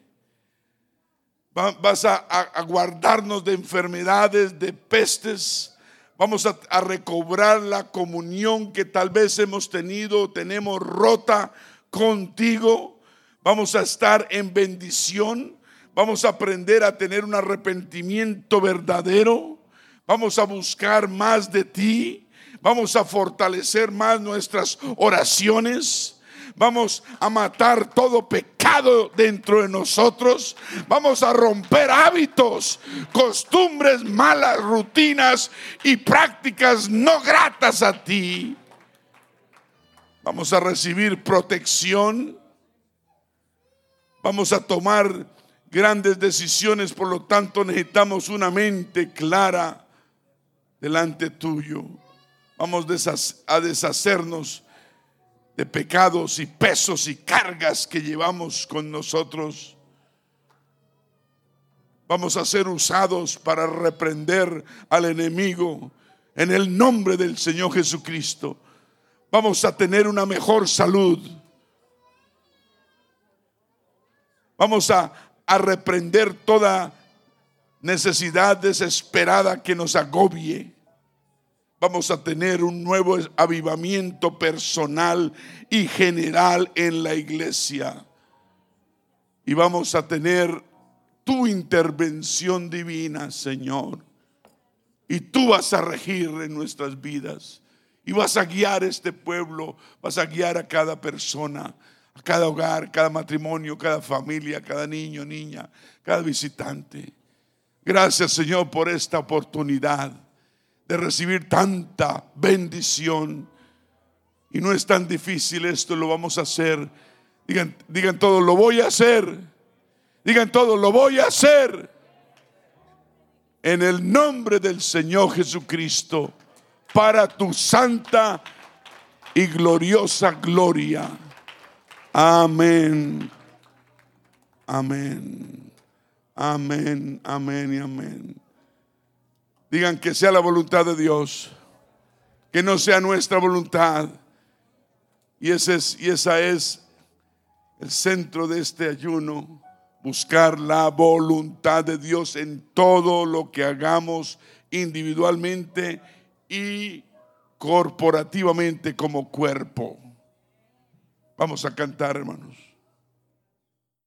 vas a, guardarnos de enfermedades, de pestes. Vamos a, recobrar la comunión que tal vez hemos tenido, tenemos rota contigo. Vamos a estar en bendición. Vamos a aprender a tener un arrepentimiento verdadero. Vamos a buscar más de ti. Vamos a fortalecer más nuestras oraciones. Vamos a matar todo pecado dentro de nosotros. Vamos a romper hábitos, costumbres, malas rutinas y prácticas no gratas a ti. Vamos a recibir protección. Vamos a tomar grandes decisiones, por lo tanto necesitamos una mente clara delante tuyo. Vamos a deshacernos de pecados y pesos y cargas que llevamos con nosotros. Vamos a ser usados para reprender al enemigo en el nombre del Señor Jesucristo. Vamos a tener una mejor salud. Vamos a, a reprender toda necesidad desesperada que nos agobie vamos a tener un nuevo avivamiento personal y general en la iglesia. Y vamos a tener tu intervención divina, Señor. Y tú vas a regir en nuestras vidas. Y vas a guiar este pueblo, vas a guiar a cada persona, a cada hogar, cada matrimonio, cada familia, cada niño, niña, cada visitante. Gracias, Señor, por esta oportunidad de recibir tanta bendición. Y no es tan difícil esto, lo vamos a hacer. Digan, digan todo, lo voy a hacer. Digan todo, lo voy a hacer. En el nombre del Señor Jesucristo, para tu santa y gloriosa gloria. Amén. Amén. Amén, amén y amén. Digan que sea la voluntad de Dios, que no sea nuestra voluntad. Y ese es, y esa es el centro de este ayuno, buscar la voluntad de Dios en todo lo que hagamos individualmente y corporativamente como cuerpo. Vamos a cantar, hermanos.